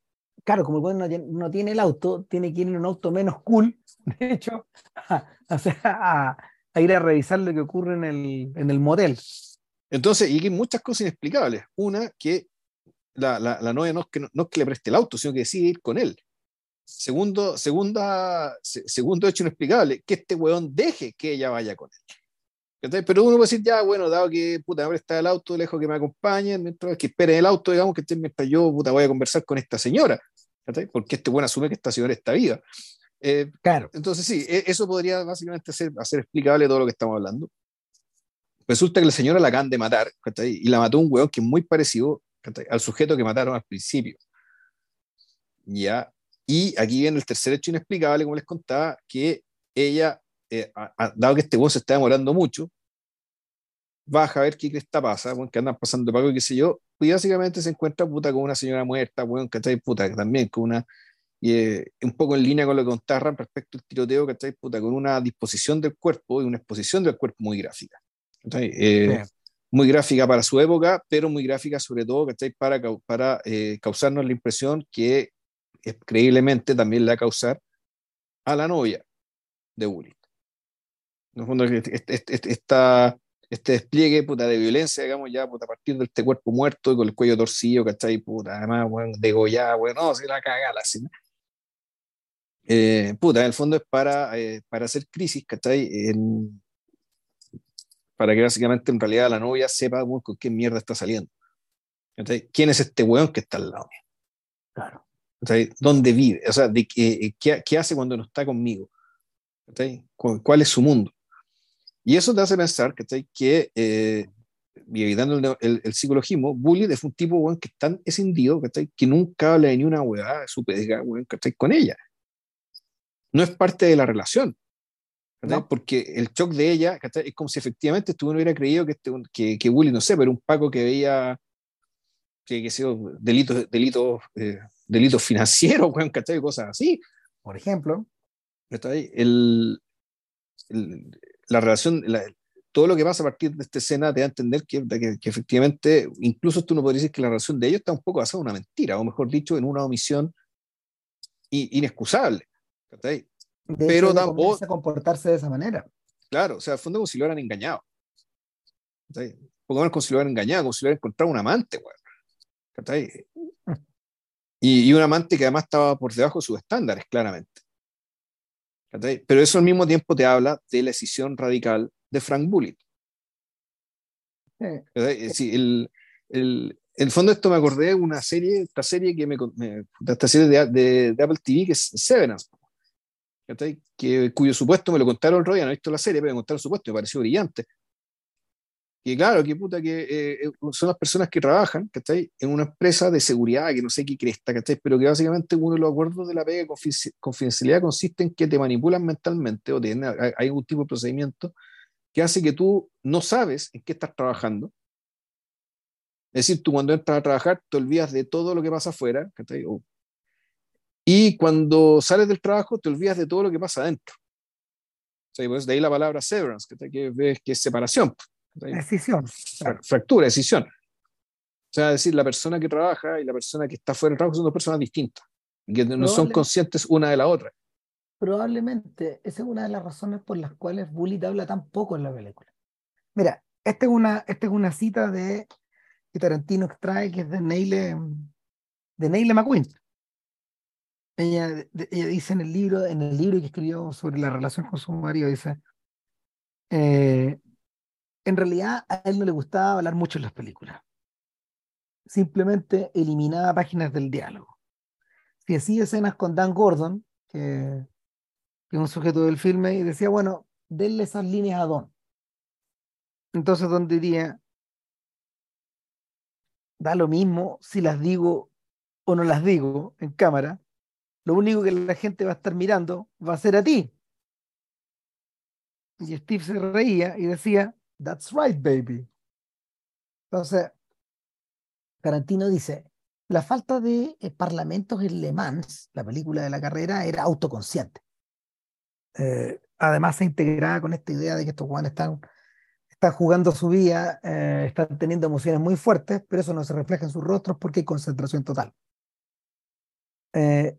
Claro, como no, no tiene el auto, tiene que ir en un auto menos cool, de hecho, a, a, ir a revisar lo que ocurre en el, en el motel. Entonces, y hay muchas cosas inexplicables. Una, que la, la, novia no es que, no, que le preste el auto, sino que decide ir con él. Segundo, segunda, segundo hecho inexplicable, que este weón deje que ella vaya con él. pero uno puede decir, ya, bueno, dado que puta, me está el auto, lejos que me acompañen, mientras que esperen el auto, digamos, que mientras yo puta, voy a conversar con esta señora. Porque este weón asume que esta señora está viva. Eh, claro. Entonces, sí, e, eso podría básicamente hacer, hacer explicable todo lo que estamos hablando. Resulta que la señora la acaban de matar, y la mató un hueón que es muy parecido al sujeto que mataron al principio. Ya, y aquí viene el tercer hecho inexplicable, como les contaba, que ella, eh, dado que este hueón se está demorando mucho, baja a ver qué está pasa, que andan pasando pago y qué sé yo, y básicamente se encuentra puta con una señora muerta, weón, ¿cachai? Puta, también con una, eh, un poco en línea con lo que contaba respecto al tiroteo, ¿cachai? Puta, con una disposición del cuerpo y una exposición del cuerpo muy gráfica. Eh, muy gráfica para su época, pero muy gráfica sobre todo para, para eh, causarnos la impresión que creíblemente también le va a causar a la novia de Bullitt. En este, este, este, este, despliegue puta, de violencia, digamos, ya puta, a partir de este cuerpo muerto y con el cuello torcido, ¿cachai? Puta, además, bueno, degollada, bueno, no, se la caga la eh, puta, en el fondo es para, para hacer crisis, ¿cachai? En, para que básicamente en realidad la novia sepa con qué mierda está saliendo. ¿Quién es este weón que está al lado mío? Claro. ¿Dónde vive? O sea, de, qué, qué, hace cuando no está conmigo? ¿Cuál es su mundo? Y eso te hace pensar que, eh, y evitando el, el, psicologismo, Bully es un tipo weón, que es tan escindido que nunca habla de ni una weá de su pega con ella. No es parte de la relación. Porque el shock de ella es como si efectivamente tú no hubiera creído que, este, que, que Willy, no sé, pero un Paco que veía que, que delitos, delitos, eh, delitos financieros, ¿cachai? Cosas así. Por ejemplo. El, el, la relación, todo lo que pasa a partir de esta escena te da a entender que, que, efectivamente, incluso tú no podrías decir que la relación de ellos está un poco basada en una mentira, o mejor dicho, en una omisión inexcusable. ¿cachai? Pero tampoco. a comportarse de esa manera. Claro, o sea, al fondo como si lo hubieran engañado. ¿sí? Poco menos como si lo hubieran engañado, como si lo hubieran encontrado un amante, Y, y, un amante que además estaba por debajo de sus estándares, claramente. Pero eso al mismo tiempo te habla de la decisión radical de Frank Bullitt. Sí. el, el, el fondo esto me acordé de una serie, esta serie que me, esta serie de, de, Apple TV que es Severance, que, cuyo supuesto me lo contaron el no he visto la serie, pero me contaron el supuesto, me pareció brillante. Que claro, que puta, que eh, eh, son las personas que trabajan, ¿cachai? En una empresa de seguridad, que no sé qué cresta, ¿cachai? Pero que básicamente uno de los acuerdos de la pega de confidencialidad consiste en que te manipulan mentalmente o tienen, hay algún tipo de procedimiento que hace que tú no sabes en qué estás trabajando, es decir, tú cuando entras a trabajar te olvidas de todo lo que pasa afuera, y cuando sales del trabajo te olvidas de todo lo que pasa adentro. pues de ahí la palabra severance, que, es, que es separación. Decisión. Fractura, decisión. O sea, es decir, la persona que trabaja y la persona que está fuera del trabajo son dos personas distintas, que no son conscientes una de la otra. Probablemente esa es una de las razones por las cuales Bullitt habla tan poco en la película. Mira, esta es una, esta es una cita de que Tarantino extrae, que es de Neile, de Neile McQueen. Ella, ella dice en el libro, en el libro que escribió sobre la relación con su marido, dice, eh, en realidad a él no le gustaba hablar mucho en las películas. Simplemente eliminaba páginas del diálogo. Si hacía escenas con Dan Gordon, que, que es un sujeto del filme, y decía, bueno, denle esas líneas a Don. Entonces Don diría, da lo mismo si las digo o no las digo en cámara, lo único que la gente va a estar mirando va a ser a ti. Y Steve se reía y decía, That's right, baby. Entonces, Tarantino dice, la falta de eh, parlamentos en Le Mans, la película de la carrera, era autoconsciente. Eh, además se integraba con esta idea de que estos guanes están están jugando su vida, eh, están teniendo emociones muy fuertes, pero eso no se refleja en sus rostros porque hay concentración total. Eh,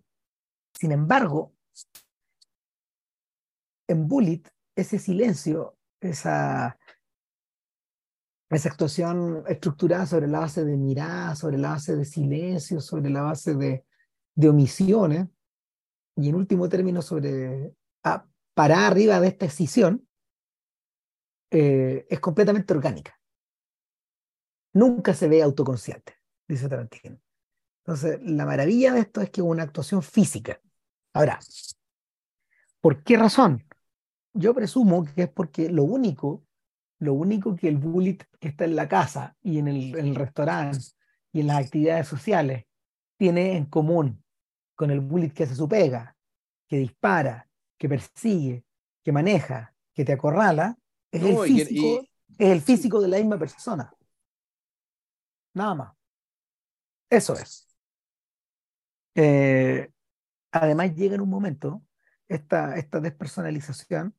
sin embargo, en Bullet, ese silencio, esa, esa actuación estructurada sobre la base de mirada, sobre la base de silencio, sobre la base de, de omisiones, y en último término sobre ah, parar arriba de esta decisión, eh, es completamente orgánica. Nunca se ve autoconsciente, dice Tarantino. Entonces, la maravilla de esto es que es una actuación física. Ahora, ¿por qué razón? Yo presumo que es porque lo único, lo único que el bullet que está en la casa y en el, en el restaurante y en las actividades sociales tiene en común con el bullet que hace su pega, que dispara, que persigue, que maneja, que te acorrala, es, el, físico, es el físico de la misma persona. Nada más. Eso es. Eh, además llega en un momento, esta, esta despersonalización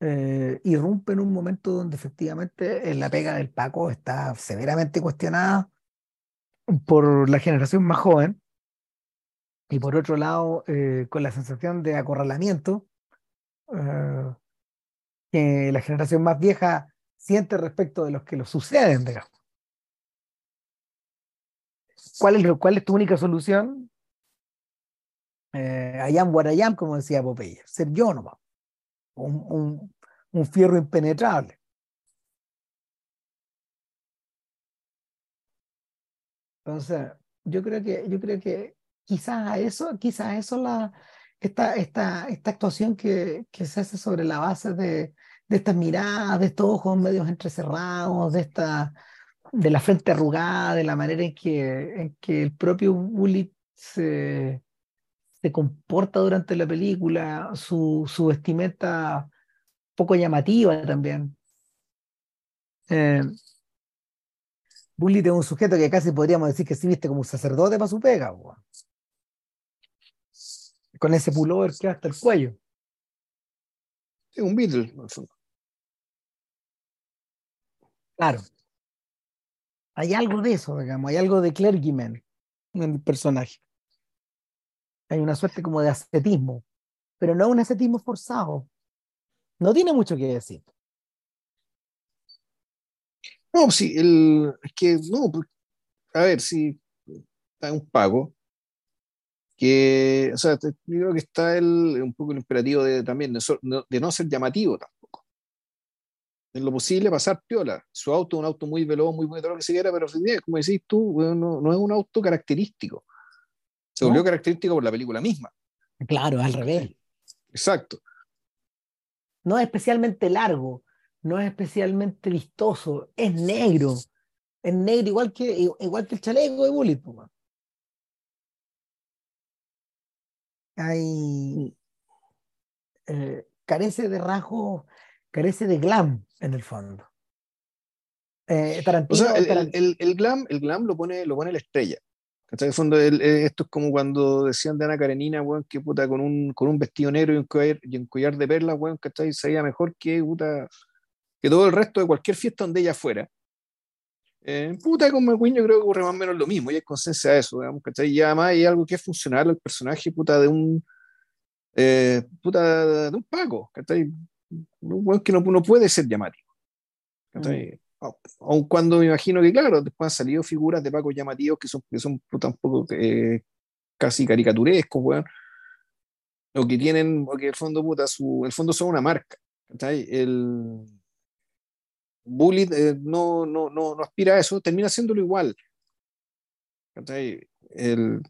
eh, irrumpe en un momento donde efectivamente la pega del Paco está severamente cuestionada por la generación más joven y por otro lado eh, con la sensación de acorralamiento que la generación más vieja siente respecto de los que lo suceden. ¿Cuál es, cuál es tu única solución? Eh, ayam guarayam, como decía Popeye, ser yo nomás, un, un, un fierro impenetrable. Entonces, yo creo que, yo creo que quizás a eso, quizás a eso la, esta, esta, esta actuación que, que, se hace sobre la base de, de estas miradas, de estos ojos medios entrecerrados, de, esta, de la frente arrugada, de la manera en que, en que el propio Bullitt se, se comporta durante la película, su, su vestimenta poco llamativa también. Eh, Bullitt es un sujeto que casi podríamos decir que sí viste como un sacerdote para su pega con ese pullover que hasta el cuello. Sí, un Beatle. Claro. Hay algo de eso, digamos, hay algo de clergyman en el personaje. Hay una suerte como de ascetismo, pero no un ascetismo forzado. No tiene mucho que decir. No, sí, el, es que, no, pues, a ver, si hay un pago, que, o sea, yo creo que está el, un poco el imperativo de, también de, de no ser llamativo tampoco. En lo posible pasar piola. Su auto es un auto muy veloz, muy bueno, lo que se quiera, pero como decís tú, no, no, es un auto característico. Se volvió característico por la película misma. Claro, al revés. Exacto. No es especialmente largo, no es especialmente vistoso, es negro. Es negro igual que, igual que el chaleco de Bullet. Hay, eh, carece de rasgos, carece de glam en el fondo. Eh, Tarantino, el, el, glam, el glam lo pone, lo pone la estrella. En fondo, eh, esto es como cuando decían de Ana Karenina, weón, que puta con un, con un vestido negro y un collar, y un collar de perlas, weón, ¿cachai? Se veía mejor que, puta, que todo el resto de cualquier fiesta donde ella fuera. Eh, puta, con McQueen yo creo que ocurre más o menos lo mismo, y hay conciencia de eso, digamos, ¿cachai? Y además hay algo que es funcional el personaje, puta, de un, eh, puta, de un Paco, ¿cachai? Un weón que no, no, puede ser llamativo, ¿cachai? Mm aun cuando me imagino que, claro, después han salido figuras de Paco llamativos que son, que son un poco eh, casi caricaturescos, weón. O que tienen, o que el fondo, puta, su, el fondo son una marca. El Bullet eh, no, no, no, no, aspira a eso, termina haciéndolo igual. El,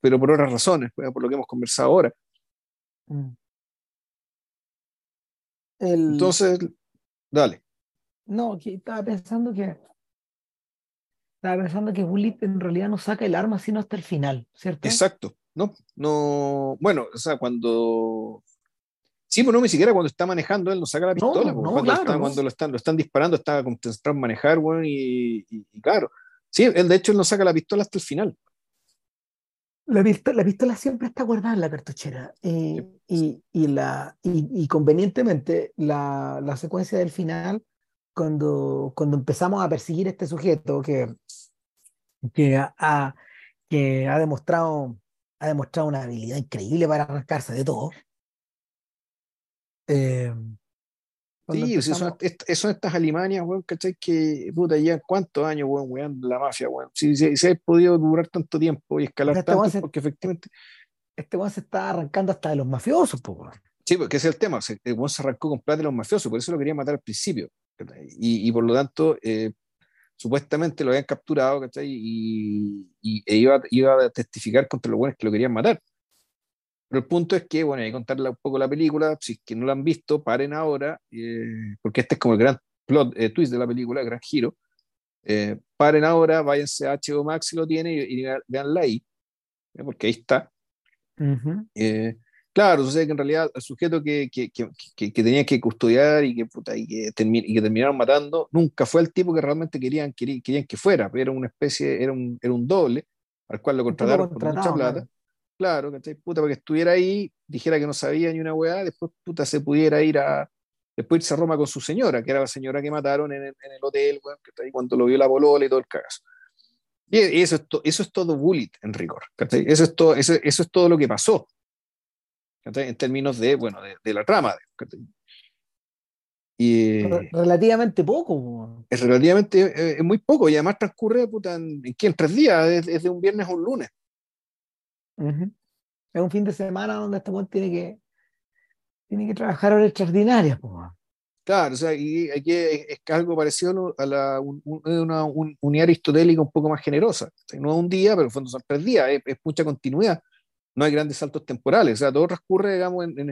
pero por otras razones, por lo que hemos conversado ahora. Mm. Entonces, dale. No, que estaba pensando que. Estaba pensando que Bullet en realidad no saca el arma sino hasta el final, ¿cierto? Exacto. No, no. Bueno, o sea, cuando. Sí, pero no, ni siquiera cuando está manejando él no saca la pistola. No, cuando, claro, cuando lo, están, lo están disparando, está concentrado en manejar, bueno, y, claro. Sí, él de hecho él no saca la pistola hasta el final. La pistola, la pistola siempre está guardada en la cartuchera. Eh, y, y, la, y, convenientemente, la, la, secuencia del final cuando, cuando empezamos a perseguir a este sujeto que, que, ha, que ha, demostrado, ha demostrado una habilidad increíble para arrancarse de todo. Eh, sí, son, estas Alemanias, weón, ¿cachai? Que, puta, ya cuántos años, weón, weón, la mafia, weón. Si, se ha podido durar tanto tiempo y escalar este tanto, porque efectivamente... Este weón se está arrancando hasta de los mafiosos, pues, Sí, porque ese es el tema. El weón se arrancó con plata de los mafiosos, por eso lo quería matar al principio. Y, y por lo tanto, eh, supuestamente lo habían capturado, Y, y e iba, iba, a testificar contra los buenos que lo querían matar. Pero el punto es que, bueno, hay que contarle un poco la película, si es que no la han visto, paren ahora, eh, porque este es como el gran plot eh, twist de la película, el gran giro. paren ahora, váyanse a HBO Max si lo tiene y, veanla ahí, porque ahí está. Claro, o sea que en realidad el sujeto que, que, que, que tenía que custodiar y que, puta, y, que y que terminaron matando, nunca fue el tipo que realmente querían, querían, que fuera, era una especie, era un, era un doble al cual lo contrataron por mucha plata. Claro, que puta, para que estuviera ahí, dijera que no sabía ni una weá, después puta se pudiera ir a, después irse a Roma con su señora, que era la señora que mataron en el, en el hotel, weón, que está ahí cuando lo vio la bolola y todo el cagazo. Y eso es, eso es todo bullet en rigor. Eso es, todo, eso, eso es todo lo que pasó en términos de, bueno, de, la trama. Y, relativamente poco. Es relativamente, eh, es muy poco y además transcurre puta, en, en, tres días, es, de un viernes a un lunes. Es un fin de semana donde este tiene que, tiene que trabajar horas extraordinarias. Claro, o sea, y aquí es, algo parecido a la, una unidad aristotélica un poco más generosa. no es un día, pero en fondo son tres días, es mucha continuidad no hay grandes saltos temporales, o sea, todo transcurre, digamos, en,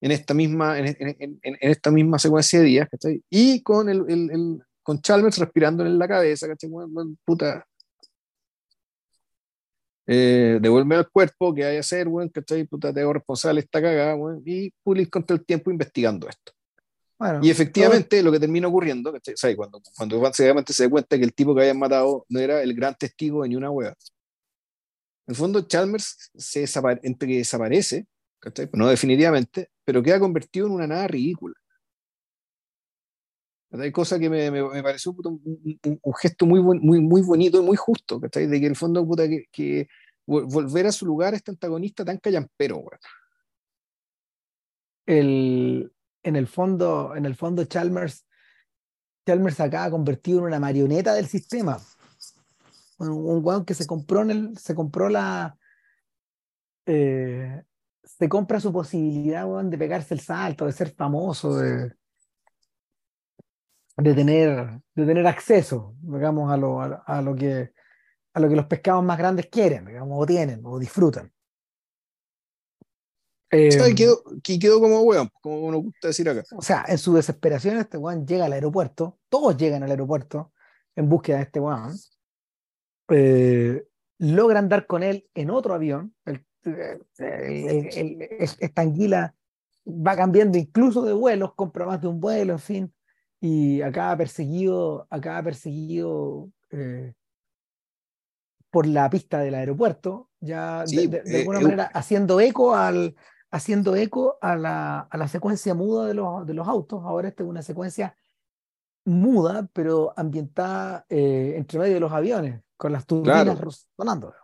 en, esta, misma, en, en, esta misma secuencia de días, ¿cachai? Y con, el, el, con Chalmers respirando en la cabeza, ¿cachai? puta, eh, devuelve al cuerpo, que hay que hacer, weón, ¿cachai? Puta, te hago responsable esta cagada, weón, y Pulis contra el tiempo investigando esto. y efectivamente lo que termina ocurriendo, ¿cachai? O sea, cuando, cuando se da cuenta que el tipo que habían matado no era el gran testigo de ni una hueá, en el fondo, Chalmers se entre desaparece, no definitivamente, pero queda convertido en una nada ridícula. Hay cosa que me, pareció un, gesto muy, muy, muy bonito y muy justo, de que en el fondo puta, que, que, volver a su lugar este antagonista tan callampero. El, en, el fondo, en el fondo, Chalmers, Chalmers acaba convertido en una marioneta del sistema un weón que se compró en el, se compró la, eh, se compra su posibilidad de pegarse el salto, de ser famoso, de, de, tener, de tener acceso, digamos, a lo, a, lo que, a lo que los pescados más grandes quieren, digamos, o tienen, o disfrutan. Eh, quedó, quedó, como weón, como nos gusta decir acá. O sea, en su desesperación, este weón llega al aeropuerto, todos llegan al aeropuerto en búsqueda de este weón. Eh, logran dar con él en otro avión. El, esta anguila va cambiando incluso de vuelos, compra más de un vuelo, en fin, y acaba perseguido, acaba perseguido eh, por la pista del aeropuerto, ya de, alguna manera haciendo eco al, haciendo eco a la, a la secuencia muda de los, de los, autos. Ahora esta es una secuencia muda, pero ambientada eh, entre medio de los aviones, con las turbinas sonando.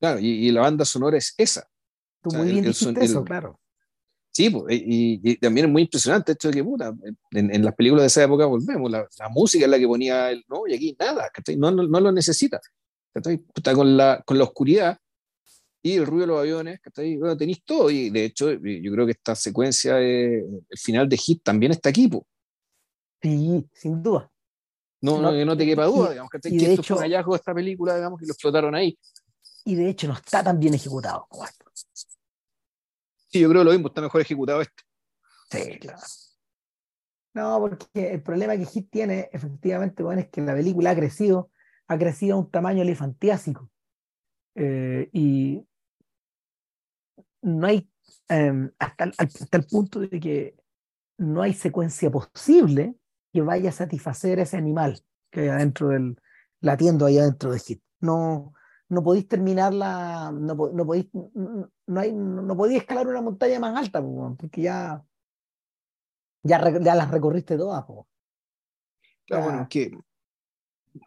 Claro, y, la banda sonora es esa. Tú muy bien dijiste eso, claro. Sí, y, también es muy impresionante esto de que, puta, en, las películas de esa época volvemos, la, música es la que ponía el, no, y aquí nada, no, no, no, lo necesita. Está con la, con la oscuridad y el ruido de los aviones, bueno, tenéis todo, y de hecho yo creo que esta secuencia, el final de Hit también está aquí, Sí, sin duda. No, no, no te quepa duda, digamos, que, esto hecho, fue un hallazgo de esta película, digamos, que lo explotaron ahí. Y de hecho no está tan bien ejecutado. Sí, yo creo lo mismo, está mejor ejecutado este. Sí, claro. No, porque el problema que Hit tiene, efectivamente, bueno, es que la película ha crecido, ha crecido a un tamaño elefantiásico. Eh, y no hay, em, hasta, hasta el punto de que no hay secuencia posible que vaya a satisfacer a ese animal que hay adentro del, latiendo ahí adentro de Hit. No, no podéis terminar la, no, no podéis, no, hay, no podéis escalar una montaña más alta, porque ya, ya, ya las recorriste todas. Claro, bueno, que,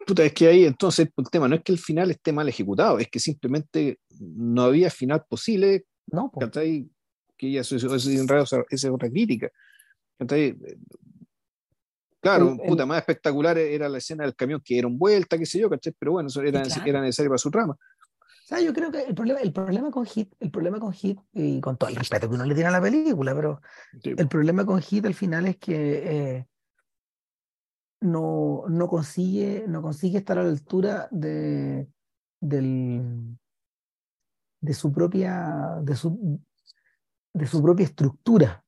puta, es que ahí entonces el tema no es que el final esté mal ejecutado, es que simplemente no había final posible. No, que ya eso, eso, esa es otra crítica. Claro, puta, más espectacular era la escena del camión que un vuelta, qué sé yo, ¿cachai? Pero bueno, eso era, era necesario para su trama. O sea, yo creo que el problema, el problema con Hit, el problema con Hit, y con todo el respeto que uno le tiene a la película, pero el problema con Hit al final es que eh, no, no, consigue, no consigue estar a la altura de, del, de su propia, de su, de su propia estructura.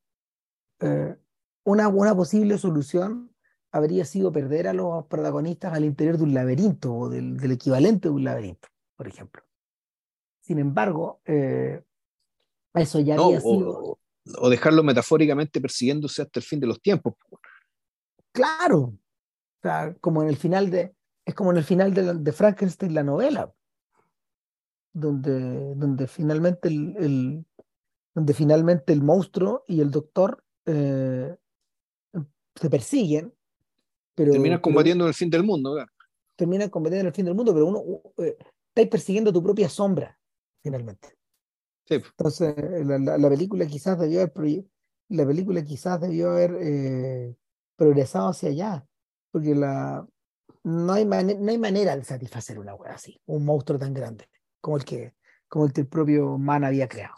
Eh, una, buena posible solución habría sido perder a los protagonistas al interior de un laberinto o del, equivalente de un laberinto, por ejemplo. Sin embargo, eh, eso ya había sido... O, dejarlo metafóricamente persiguiéndose hasta el fin de los tiempos. Claro, o sea, como en el final de, es como en el final de, de Frankenstein, la novela, donde, donde, finalmente el, donde finalmente el monstruo y el doctor eh, se persiguen. Pero, terminas combatiendo en el fin del mundo. Terminas combatiendo en el fin del mundo, pero uno eh, está persiguiendo tu propia sombra, finalmente. Entonces, la, película quizás debió haber, la película quizás debió haber eh, progresado hacia allá, porque la, no, hay no hay manera de satisfacer una wea así, un monstruo tan grande como el que, como el que el propio Man había creado.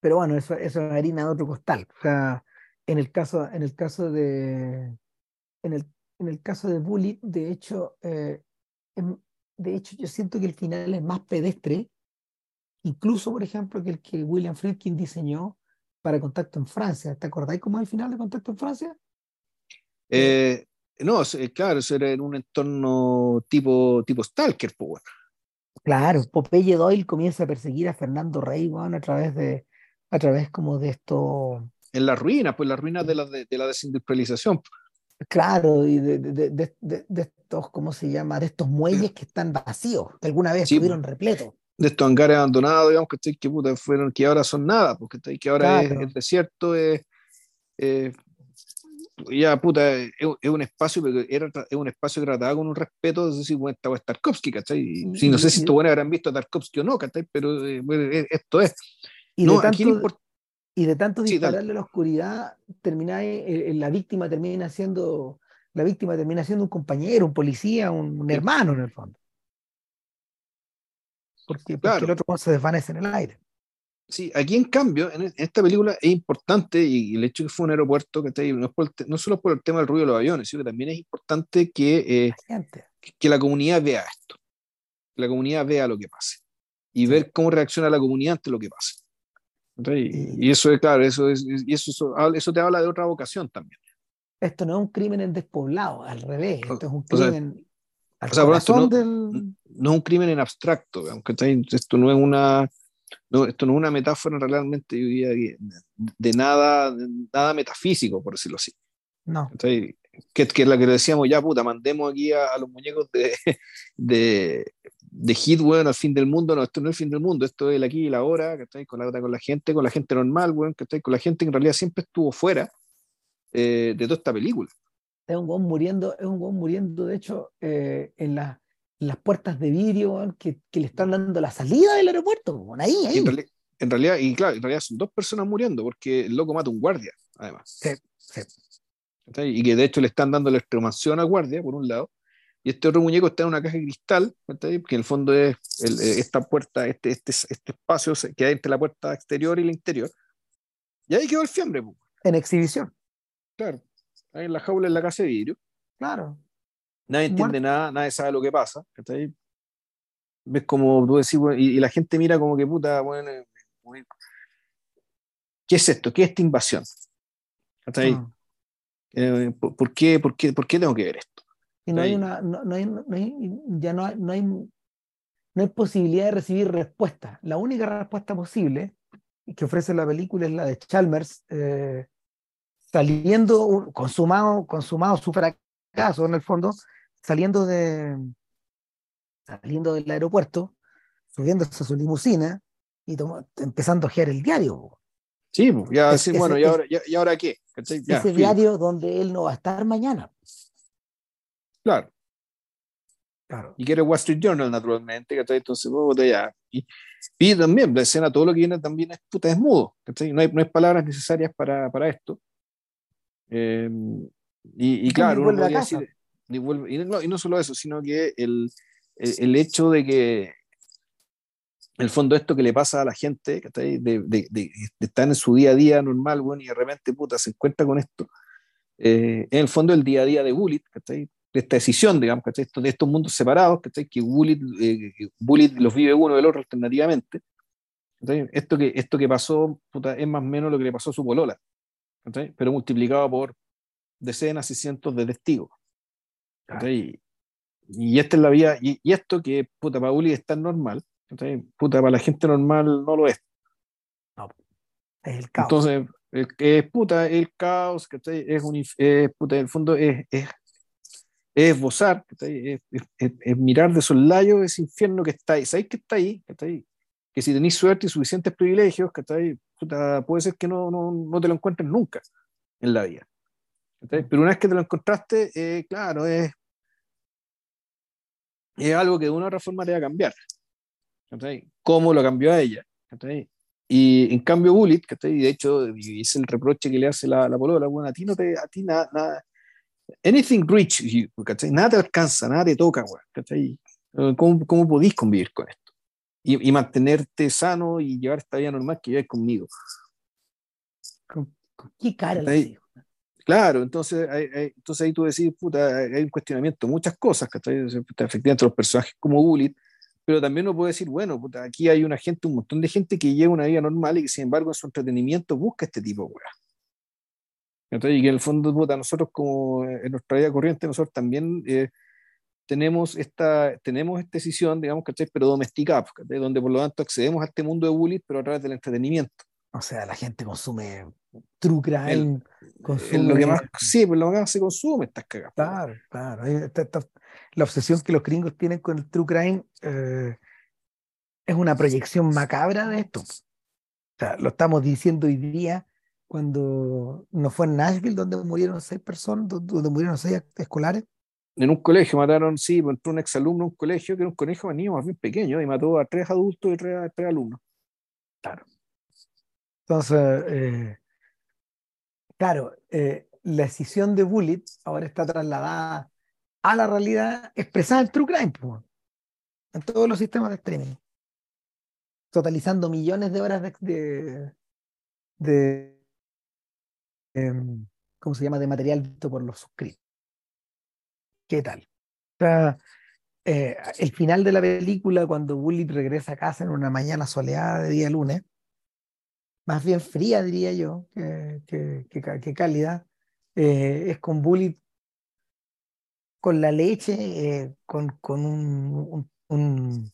Pero bueno, eso, eso es harina de otro costal. O sea, en el caso, en el caso de. En el, en el caso de Bully, de hecho, eh, em, de hecho, yo siento que el final es más pedestre, incluso, por ejemplo, que el que William Friedkin diseñó para Contacto en Francia. ¿Te acordáis cómo es el final de Contacto en Francia? Eh, no, claro, eso era en un entorno tipo, tipo Stalker, pues Claro, Popeye Doyle comienza a perseguir a Fernando Rey, bueno, a través de, a través como de esto... En las ruinas, pues las ruinas de la, de, la desindustrialización. Claro, y de, de, de, estos, ¿cómo se llama? De estos muelles que están vacíos, que alguna vez estuvieron repletos. De estos hangares abandonados, digamos, que, que, puta, fueron, que ahora son nada, porque que ahora es el desierto, es, ya puta, es, un espacio, pero era, es un espacio tratado con un respeto, no sé si bueno, estaba Tarkovsky, ¿cachai? si no sé si estos buenos habrán visto a Tarkovsky o no, ¿cachai? Pero eh, e, esto es. Y, de tanto, y de tanto dispararle a la oscuridad, termina, eh, eh, la víctima termina siendo, la víctima termina siendo un compañero, un policía, un, hermano en el fondo. porque, porque el otro se desvanece en el aire. Sí, aquí en cambio, en, esta película es importante, y, el hecho de que fue un aeropuerto, que no, es no solo por el tema del ruido de los aviones, sino que también es importante que, eh, que la comunidad vea esto, que la comunidad vea lo que pase, y ver cómo reacciona la comunidad ante lo que pase. Y, eso es, claro, eso, es, y eso, eso te habla de otra vocación también. Esto no es un crimen en despoblado, al revés, esto es un crimen... O sea, no, del... no, es un crimen en abstracto, aunque esto no es una no, esto no es una metáfora realmente de, nada, nada metafísico, por decirlo así. No. que, que es la que decíamos, ya puta, mandemos aquí a, los muñecos de, de, de Hit, bueno, al fin del mundo. No, esto no es el fin del mundo, esto es el aquí y la ahora, que con la, con la gente, con la gente normal, bueno, que con la gente que en realidad siempre estuvo fuera eh, de toda esta película. Es un buen muriendo, es un buen muriendo, de hecho, eh, en la las puertas de vidrio que, que, le están dando la salida del aeropuerto. Ahí, ahí. En, realidad, y claro, en realidad son dos personas muriendo porque el loco mata un guardia, además. Sí, sí. Y que de hecho le están dando la extremación al guardia, por un lado, y este otro muñeco está en una caja de cristal, que en el fondo es eh, esta puerta, este, este, este espacio que hay entre la puerta exterior y la interior. Y ahí quedó el fiambre. En exhibición. Claro, ahí en la jaula en la casa de vidrio. Claro. Nadie entiende nada, nadie sabe lo que pasa. Ves como tú decís, y, la gente mira como que puta, bueno, eh, ¿qué es esto? ¿Qué es esta invasión? Ah. Eh, ¿por, qué, por, qué, ¿Por qué tengo que ver esto? Y no hay una, no, no hay, no hay, ya no hay, no hay, no hay posibilidad de recibir respuesta. La única respuesta posible que ofrece la película es la de Chalmers, eh, saliendo, consumado, consumado su fracaso en el fondo, saliendo de saliendo del aeropuerto, subiéndose a su limusina y empezando a gear el diario. Sí, ya, sí, bueno, ¿y ahora, ¿y ahora qué? ese diario donde él no va a estar mañana. Claro. Claro. Y quiere Wall Street Journal, naturalmente, ¿cachai? Entonces, ya. Y, y, también, la escena, todo lo que viene también es puta, es mudo, No hay, no hay palabras necesarias para, para esto. Eh, y, y, claro, uno podría decir, y, no, solo eso, sino que el, el, hecho de que el fondo esto que le pasa a la gente, de, de, de, estar en su día a día normal, bueno, y de repente puta, se encuentra con esto, eh, en el fondo el día a día de Bullet, de esta decisión, digamos, de estos mundos separados, que Bullet, eh, los vive uno del otro alternativamente. Esto que, esto que pasó puta, es más o menos lo que le pasó a su polola, pero multiplicado por decenas y cientos de testigos. Y, esta es la vía, y, esto que puta para Uli es tan normal, puta para la gente normal no lo es. es el caos. Entonces, es puta, el caos, Es un, puta, en el fondo es, es, es esbozar, es, es, mirar de soslayo ese infierno que está ahí. ¿Sabéis que está ahí? Que si tenéis suerte y suficientes privilegios, puta, puede ser que no, no, no, te lo encuentres nunca en la vida. Pero una vez que te lo encontraste, eh, claro, es, es algo que de una u otra forma te va a cambiar. ¿Cómo lo cambió a ella? Y en cambio, Bullet, y de hecho, es el reproche que le hace la, la polola, bueno, a ti no te, a ti nada, nada, anything rich, nada te alcanza, nada te toca, ¿Cómo, ¿Cómo podís convivir con esto? Y, y, mantenerte sano y llevar esta vida normal que vives conmigo. ¿Con, qué cara Claro, entonces, entonces ahí tú decís, puta, hay un cuestionamiento, muchas cosas, que efectivamente los personajes como Bullet, pero también uno puede decir, bueno, puta, aquí hay una gente, un montón de gente que lleva una vida normal y que sin embargo en su entretenimiento busca este tipo de weas. Y que en el fondo, puta, nosotros como en nuestra vida corriente, nosotros también eh, tenemos esta, tenemos esta decisión, digamos, ¿cachai? Pero domesticada, donde por lo tanto accedemos a este mundo de Bullet, pero a través del entretenimiento. O sea, la gente consume true crime, consume... Lo que más, sí, pues lo que más se consume estas cagas. Claro, claro. la obsesión que los gringos tienen con el true crime eh, es una proyección macabra de esto. O sea, lo estamos diciendo hoy día cuando no fue en Nashville donde murieron seis personas, donde murieron seis escolares. En un colegio mataron, sí, pues, entró un exalumno en un colegio que era un colegio de niños más bien pequeño y mató a tres adultos y tres, tres alumnos. Claro. Entonces, eh, claro, eh, la decisión de Bullet ahora está trasladada a la realidad expresada en True Crime, en todos los sistemas de streaming. totalizando millones de horas de, de, de, em, ¿cómo se llama? de material visto por los suscritos. ¿Qué tal? O sea, eh, el final de la película, cuando Bullitt regresa a casa en una mañana soleada de día lunes, más bien fría, diría yo, que, que, cálida, eh, es con Bullitt con la leche, eh, con, con un-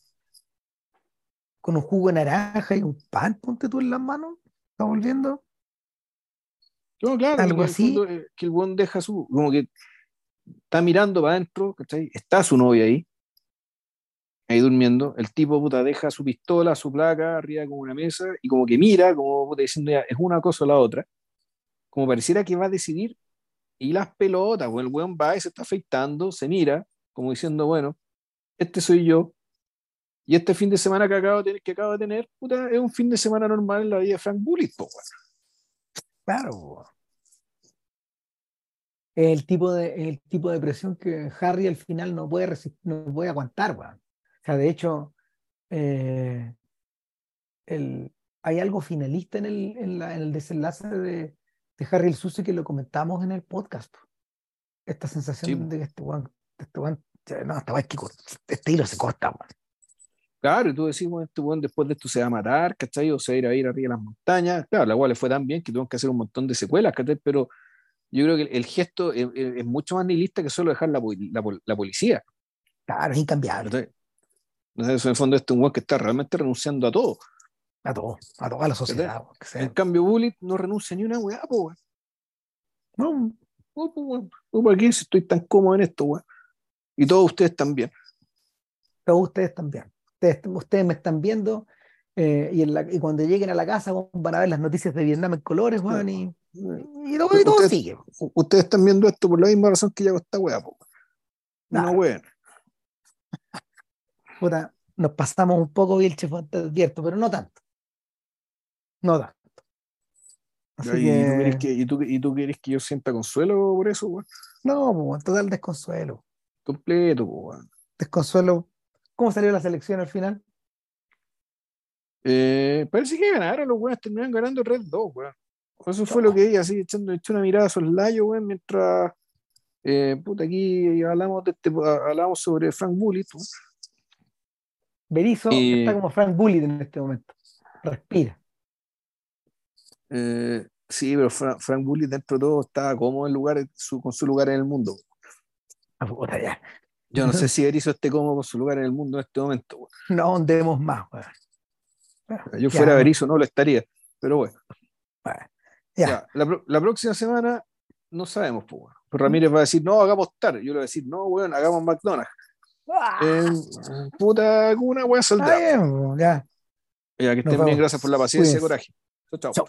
con un jugo de naranja y un pan, ponte tú en las manos, ¿está volviendo? No, claro, Algo así. fondo, eh, que el buen deja su, como que está mirando para adentro, ¿cachai? Está su novia ahí, ahí durmiendo, el tipo, puta, deja su pistola, su placa arriba como una mesa, y como que mira, como puta, diciendo ya, es una cosa o la otra, como pareciera que va a decidir, y las pelotas, o el weón va y se está afeitando, se mira, como diciendo, bueno, este soy yo, y este fin de semana que acabo de tener, que acabo de tener puta, es un fin de semana normal en la vida de Frank Bullitt, po. Claro. po. El tipo de, el tipo de presión que Harry al final no puede, resist- no puede aguantar, weón. O sea, de hecho, eh, el, hay algo finalista en el, en la- en el desenlace de, de Harry el Sucio que lo comentamos en el podcast. po. Esta sensación Sí, de que este weón, este no, cort- este hilo se corta, weón. Claro, y tú decís, bueno, este weón después de esto se va a matar, ¿cachai? O se va a ir a ir arriba de las montañas. Claro, la cual le fue tan bien que tuvieron que hacer un montón de secuelas, ¿cachai? Pero yo creo que el, el gesto es, es- es mucho más nihilista que solo dejar la, la, pol- la policía. Claro, es incambiable. ¿cachai? Entonces, en el fondo, este es un weón que está realmente renunciando a todo. A todo, a toda la sociedad. sea. En cambio, Bullitt no renuncia ni una weá, po, weón. No, No, po. No, ¿Para qué estoy tan cómodo en esto, weón? Y todos ustedes también. todos ustedes también. Ustedes, ustedes me están viendo eh, y, en la- y cuando lleguen a la casa van a ver las noticias de Vietnam en colores, weón, y, y todo, y todo Ustedes- sigue. Ustedes están viendo esto por la misma razón que yo hago esta weá. Una weá. Puta, nos pasamos un poco bien, chef, te advierto, pero no tanto. No tanto. Así ¿Y, tú que, querés que, y, tú, ¿Y tú querés que yo sienta consuelo por eso, weón? no, pues, total desconsuelo. Completo, weón. Desconsuelo. ¿Cómo salió la selección al final? Eh, parece que ganaron los weones, terminaron ganando Red 2, weón. Eso fue lo que vi, así echando, echando una mirada a soslayo, weón, mientras eh, puta, aquí hablamos de este, hablamos sobre Frank Bullitt, Y- está como Frank Bullitt en este momento. Respira. Eh, sí, pero Fra- Frank Bullitt dentro de todo estaba cómodo en lugar, su- con su lugar en el mundo. Ah, puta, ya. Yo no sé si Berizzo esté cómodo con su lugar en el mundo en este momento. No ahondemos más. Bueno, Yo ya, fuera no- Berizzo no lo estaría, pero bueno. bueno, ya. Ya, la, próxima semana no sabemos, pues, Ramírez va a decir, no, hagamos TAR. Yo le voy a decir, no, weón, hagamos McDonald's. Ah, Eh, puta, alguna weá saldrá. weón, ya. Ya, que Nos estén bien, gracias por la paciencia y coraje. Chao. Chao.